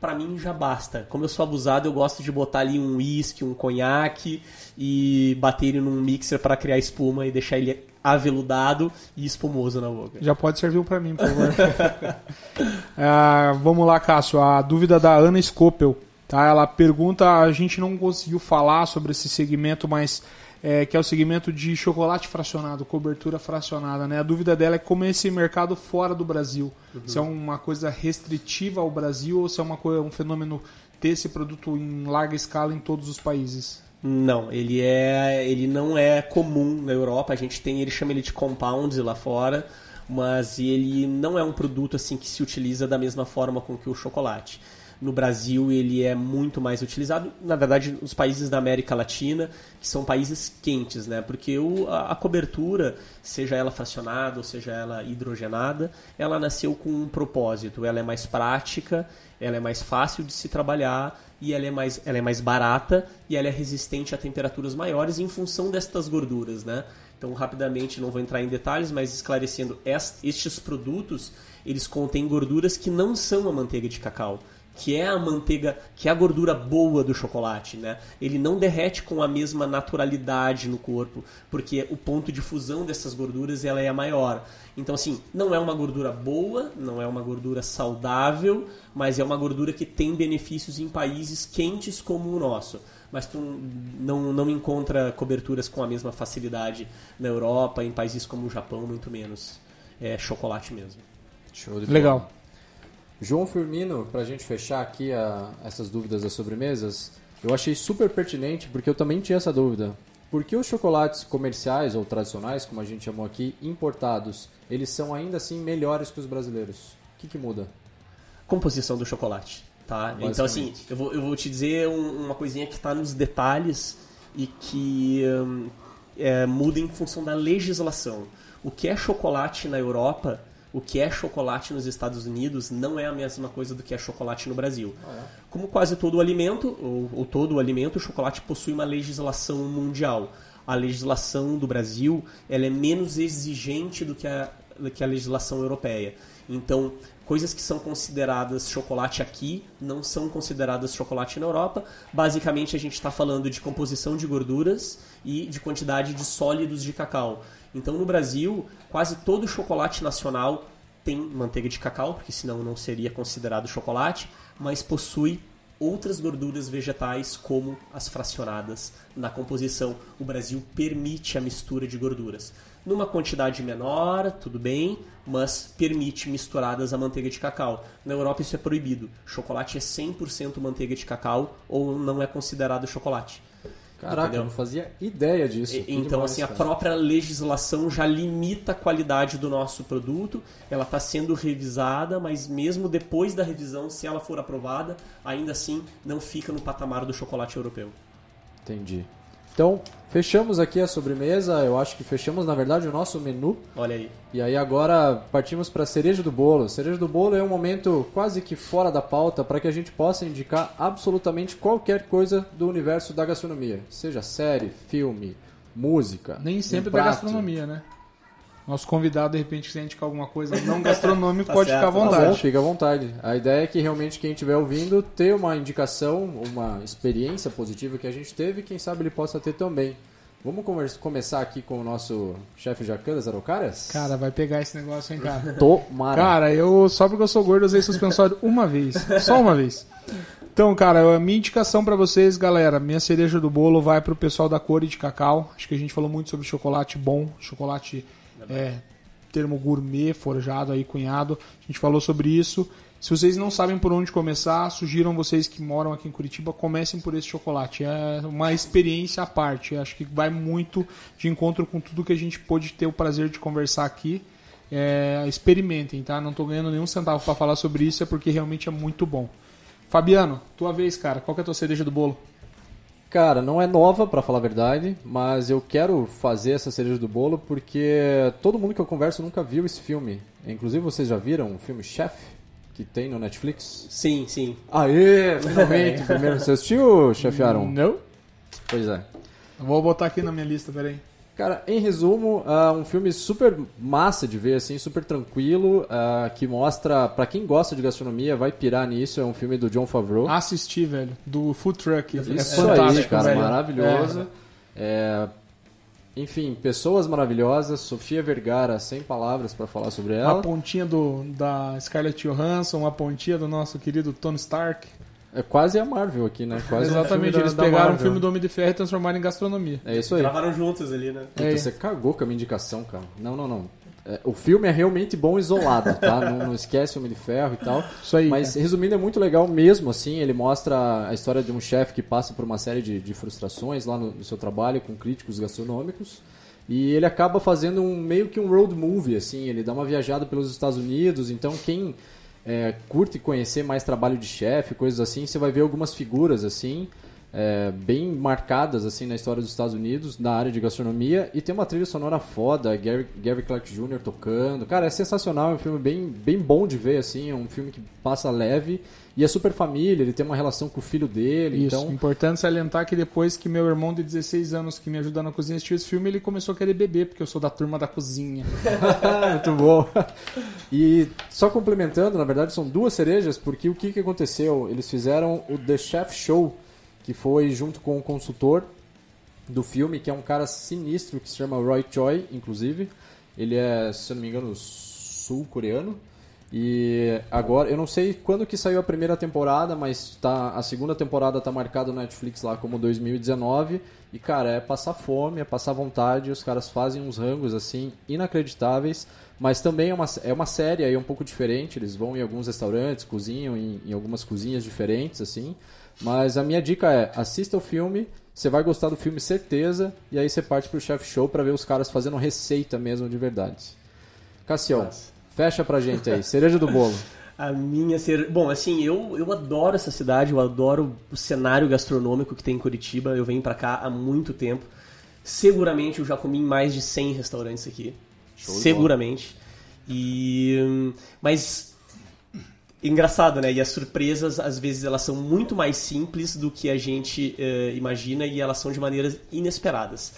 pra mim já basta. Como eu sou abusado, eu gosto de botar ali um uísque, um conhaque e bater ele num mixer para criar espuma e deixar ele aveludado e espumoso na boca. Já pode servir um pra mim, por favor. Ah, vamos lá, Cássio. A dúvida da Ana Scopel. Tá? Ela pergunta, a gente não conseguiu falar sobre esse segmento, mas é, que é o segmento de chocolate fracionado, cobertura fracionada. Né? A dúvida dela é como é esse mercado fora do Brasil. Se é uma coisa restritiva ao Brasil ou se é uma coisa, um fenômeno ter esse produto em larga escala em todos os países. Não, ele é, ele não é comum na Europa. A gente tem, ele chama ele de compounds lá fora, mas ele não é um produto assim que se utiliza da mesma forma com que o chocolate. No Brasil ele é muito mais utilizado, na verdade, nos países da América Latina, que são países quentes, né? Porque o, a, a cobertura, seja ela fracionada ou seja ela hidrogenada, ela nasceu com um propósito. Ela é mais prática, ela é mais fácil de se trabalhar e ela é mais, ela é mais barata e ela é resistente a temperaturas maiores em função destas gorduras, né? Então, rapidamente, não vou entrar em detalhes, mas esclarecendo, est- estes produtos, eles contêm gorduras que não são a manteiga de cacau, que é a manteiga, que é a gordura boa do chocolate, né? Ele não derrete com a mesma naturalidade no corpo, porque o ponto de fusão dessas gorduras ela é maior. Então assim, não é uma gordura boa, não é uma gordura saudável, mas é uma gordura que tem benefícios em países quentes como o nosso. Mas tu não, não encontra coberturas com a mesma facilidade na Europa, em países como o Japão, muito menos. É chocolate mesmo. Show de bola. Legal. João Firmino, pra gente fechar aqui a- essas dúvidas das sobremesas, eu achei super pertinente porque eu também tinha essa dúvida. Por que os chocolates comerciais ou tradicionais, como a gente chamou aqui, importados, eles são ainda assim melhores que os brasileiros? O que, que muda? composição do chocolate, tá? Então assim, eu vou, eu vou te dizer um- uma coisinha que está nos detalhes e que hum, é, muda em função da legislação. O que é chocolate na Europa, o que é chocolate nos Estados Unidos, não é a mesma coisa do que é chocolate no Brasil. Como quase todo o alimento, ou, ou todo o alimento, o chocolate possui uma legislação mundial. A legislação do Brasil ela é menos exigente do que a, do que a legislação europeia. Então, coisas que são consideradas chocolate aqui não são consideradas chocolate na Europa. Basicamente, a gente está falando de composição de gorduras e de quantidade de sólidos de cacau. Então, no Brasil, quase todo chocolate nacional tem manteiga de cacau, porque senão não seria considerado chocolate, mas possui outras gorduras vegetais, como as fracionadas na composição. O Brasil permite a mistura de gorduras. Numa quantidade menor, tudo bem, mas permite misturadas a manteiga de cacau. Na Europa isso é proibido. Chocolate é 100% manteiga de cacau ou não é considerado chocolate. Caraca, Entendeu? eu não fazia ideia disso. E- Então, demais, assim, a cara. própria legislação já limita a qualidade do nosso produto. Ela está sendo revisada, mas mesmo depois da revisão, se ela for aprovada, ainda assim não fica no patamar do chocolate europeu. Entendi. Então, fechamos aqui a sobremesa. Eu acho que fechamos, na verdade, o nosso menu. Olha aí. E aí agora partimos para a cereja do bolo. Cereja do bolo é um momento quase que fora da pauta para que a gente possa indicar absolutamente qualquer coisa do universo da gastronomia. Seja série, filme, música. Nem um sempre da prato. gastronomia, né? Nosso convidado, de repente, quiser indicar alguma coisa não gastronômica, Tá pode certo, ficar à tá Tá bom, vontade. fica à vontade. A ideia é que realmente quem estiver ouvindo ter uma indicação, uma experiência positiva que a gente teve e quem sabe ele possa ter também. Vamos conversa- começar aqui com o nosso chefe Jacan das Araucárias? Cara, vai pegar esse negócio, hein, cara? Tomara. Cara, eu só porque eu sou gordo usei suspensório uma vez. Só uma vez. Então, cara, a minha indicação pra vocês, galera, minha cereja do bolo vai pro pessoal da Core de Cacau. Acho que a gente falou muito sobre chocolate bom, chocolate é, termo gourmet, forjado aí, cunhado. A gente falou sobre isso. Se vocês não sabem por onde começar, sugiram vocês que moram aqui em Curitiba, comecem por esse chocolate. É uma experiência à parte. Acho que vai muito de encontro com tudo que a gente pôde ter o prazer de conversar aqui. É, experimentem, tá? Não tô ganhando nenhum centavo para falar sobre isso, é porque realmente é muito bom. Fabiano, tua vez, cara. Qual que é a tua cereja do bolo? Cara, não é nova, pra falar a verdade, mas eu quero fazer essa cereja do bolo porque todo mundo que eu converso nunca viu esse filme. Inclusive, vocês já viram o filme Chef, que tem no Netflix? Sim, sim. Aê, finalmente! Primeiro, você assistiu, Chef Aaron? Não. Pois é. Vou botar aqui na minha lista, peraí. Cara, em resumo, é um filme super massa de ver, assim, super tranquilo, ah, que mostra, pra quem gosta de gastronomia, vai pirar nisso, é um filme do John Favreau. Assisti, velho, do Food Truck. É Isso fantástico, aí, cara, velho. maravilhoso. É, Enfim, pessoas maravilhosas, Sofia Vergara, sem palavras pra falar sobre É. ela. Uma pontinha do, da Scarlett Johansson, uma pontinha do nosso querido Tony Stark. É quase a Marvel aqui, né? Quase um Exatamente, eles da pegaram o filme do Homem de Ferro e transformaram em gastronomia. É isso aí. Gravaram juntos ali, né? Puta, É. você cagou com a minha indicação, cara. Não, não, não. É, o filme é realmente bom isolado, tá? não, não esquece o Homem de Ferro e tal. Isso aí. Mas, resumindo, é muito legal mesmo, assim. Ele mostra a história de um chefe que passa por uma série de, de frustrações lá no, no seu trabalho com críticos gastronômicos. E ele acaba fazendo um meio que um road movie, assim. Ele dá uma viajada pelos Estados Unidos. Então, quem é, curte conhecer mais trabalho de chefe, coisas assim, você vai ver algumas figuras, assim. é, bem marcadas assim na história dos Estados Unidos, na área de gastronomia, e tem uma trilha sonora foda, Gary, Gary Clark Jr. tocando. Cara, é sensacional, é um filme bem, bem bom de ver, assim, é um filme que passa leve e é super família, ele tem uma relação com o filho dele, Isso, então... importante salientar que depois que meu irmão de 16 anos que me ajuda na cozinha assistiu esse filme, ele começou a querer beber, porque eu sou da turma da cozinha. Muito bom. E só complementando, na verdade são duas cerejas, porque o que, que aconteceu? Eles fizeram o The Chef Show, que foi junto com o consultor do filme, que é um cara sinistro, que se chama Roy Choi, inclusive. Ele é, se eu não me engano, sul-coreano. E agora, eu não sei quando que saiu a primeira temporada, mas tá, a segunda temporada tá marcada no Netflix lá como 2019. E cara, é passar fome, é passar vontade. Os caras fazem uns rangos assim inacreditáveis, mas também é uma, é uma série aí um pouco diferente. Eles vão em alguns restaurantes, cozinham em, em algumas cozinhas diferentes assim. Mas a minha dica é: assista o filme, você vai gostar do filme certeza, e aí você parte pro chef show para ver os caras fazendo receita mesmo de verdade. Cassião, Nossa. Fecha pra gente aí, cereja do bolo. A minha ser. Bom, assim, eu, eu adoro essa cidade, eu adoro o cenário gastronômico que tem em Curitiba. Eu venho pra cá há muito tempo. Seguramente eu já comi em mais de 100 restaurantes aqui. Show Seguramente. E. Mas. Engraçado, né? E as surpresas, às vezes, elas são muito mais simples do que a gente eh, imagina e elas são de maneiras inesperadas.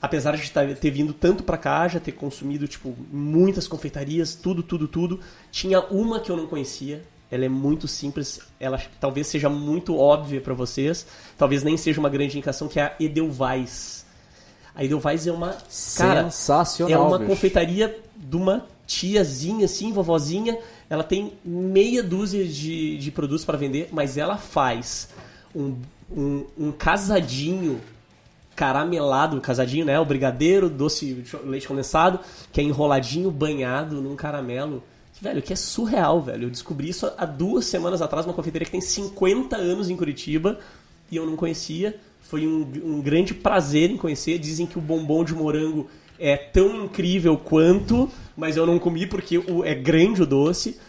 Apesar de tá- ter vindo tanto pra cá, já ter consumido, tipo, muitas confeitarias, tudo, tudo, tudo, tinha uma que eu não conhecia. Ela é muito simples, ela talvez seja muito óbvia pra vocês, talvez nem seja uma grande indicação, que é a Edelweiss. A Edelweiss é uma... Cara, Sensacional, é uma bicho. confeitaria de uma tiazinha, assim, vovozinha. Ela tem meia dúzia de, de produtos para vender, mas ela faz um, um, um casadinho caramelado, casadinho, né? O brigadeiro, doce leite condensado, que é enroladinho, banhado num caramelo. Velho, que é surreal, velho. Eu descobri isso há duas semanas atrás, uma confeitaria que tem 50 anos em Curitiba e eu não conhecia. Foi um, um grande prazer em conhecer. Dizem que o bombom de morango é tão incrível quanto, mas eu não comi porque o, é grande o doce.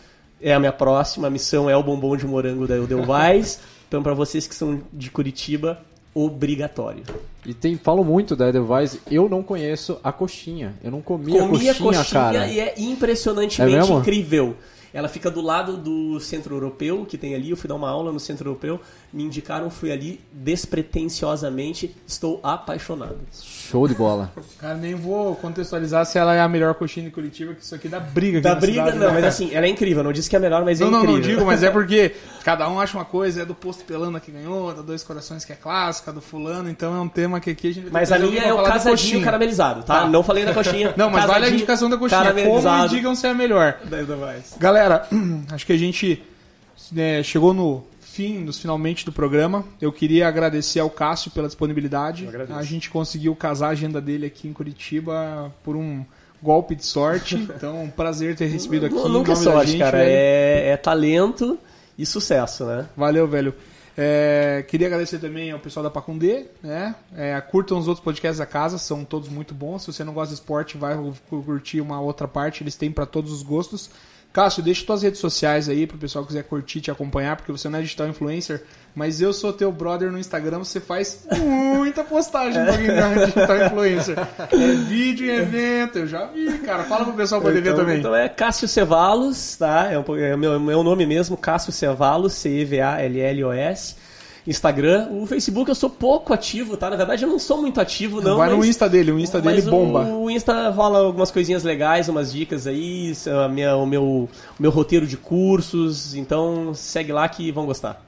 É a minha próxima missão, é o bombom de morango da Edelweiss. então, para vocês que são de Curitiba, obrigatório. E tem, falo muito da Edelweiss, eu não conheço a coxinha. Eu não comi Comi a coxinha, cara. e é impressionantemente É incrível. Ela fica do lado do Centro Europeu, que tem ali. Eu fui dar uma aula no Centro Europeu, me indicaram, fui ali despretensiosamente. Estou apaixonado. Show de bola. Cara, nem vou contextualizar se ela é a melhor coxinha de Curitiba, que isso aqui dá briga na briga, cidade, não, né, mas assim, ela é incrível. Não disse que é a melhor, mas é Não, não, incrível. não digo, mas é porque cada um acha uma coisa, é do posto Pelana que ganhou, da Dois Corações que é clássica, do fulano, então é um tema que aqui a gente vai Mas a minha é o casadinho caramelizado, tá? Tá. Não falei da coxinha. Não, mas vale a indicação da coxinha, como digam se é a melhor. Edelweiss. Galera, acho que a gente né, chegou no fim, nos finalmente do programa. Eu queria agradecer ao Cássio pela disponibilidade. A gente conseguiu casar a agenda dele aqui em Curitiba por um golpe de sorte. Então, um prazer ter recebido aqui. Nunca é nome da sorte, gente, cara. É, é talento e sucesso, né? Valeu, velho. É, queria agradecer também ao pessoal da Pacundê, né? É, curtam os outros podcasts da casa, são todos muito bons. Se você não gosta de esporte, vai curtir uma outra parte, eles têm para todos os gostos. Cássio, deixa tuas redes sociais aí pro pessoal que quiser curtir, te acompanhar, porque você não é digital influencer, mas eu sou teu brother no Instagram, você faz muita postagem pra quem não é digital influencer. É vídeo em evento, eu já vi, cara. Fala pro pessoal poder ver Então, também. então é Cássio Cevalos, tá? É, um, po- é meu, meu nome mesmo, Cássio Cevalos, C-E-V-A-L-L-O-S. Instagram. O Facebook eu sou pouco ativo, tá? Na verdade eu não sou muito ativo, não. Vai no mas- Insta dele, o Insta dele bomba. O, o Insta rola algumas coisinhas legais, umas dicas aí, isso é a minha- o, meu, o meu roteiro de cursos. Então segue lá que vão gostar.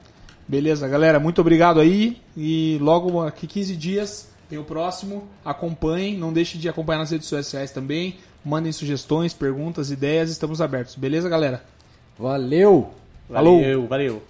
Beleza, galera, muito obrigado aí. E logo aqui 15 dias tem o próximo. Acompanhem, não deixe de acompanhar nas redes sociais também. Mandem sugestões, perguntas, ideias, estamos abertos. Beleza, galera? Valeu! Valeu, valeu.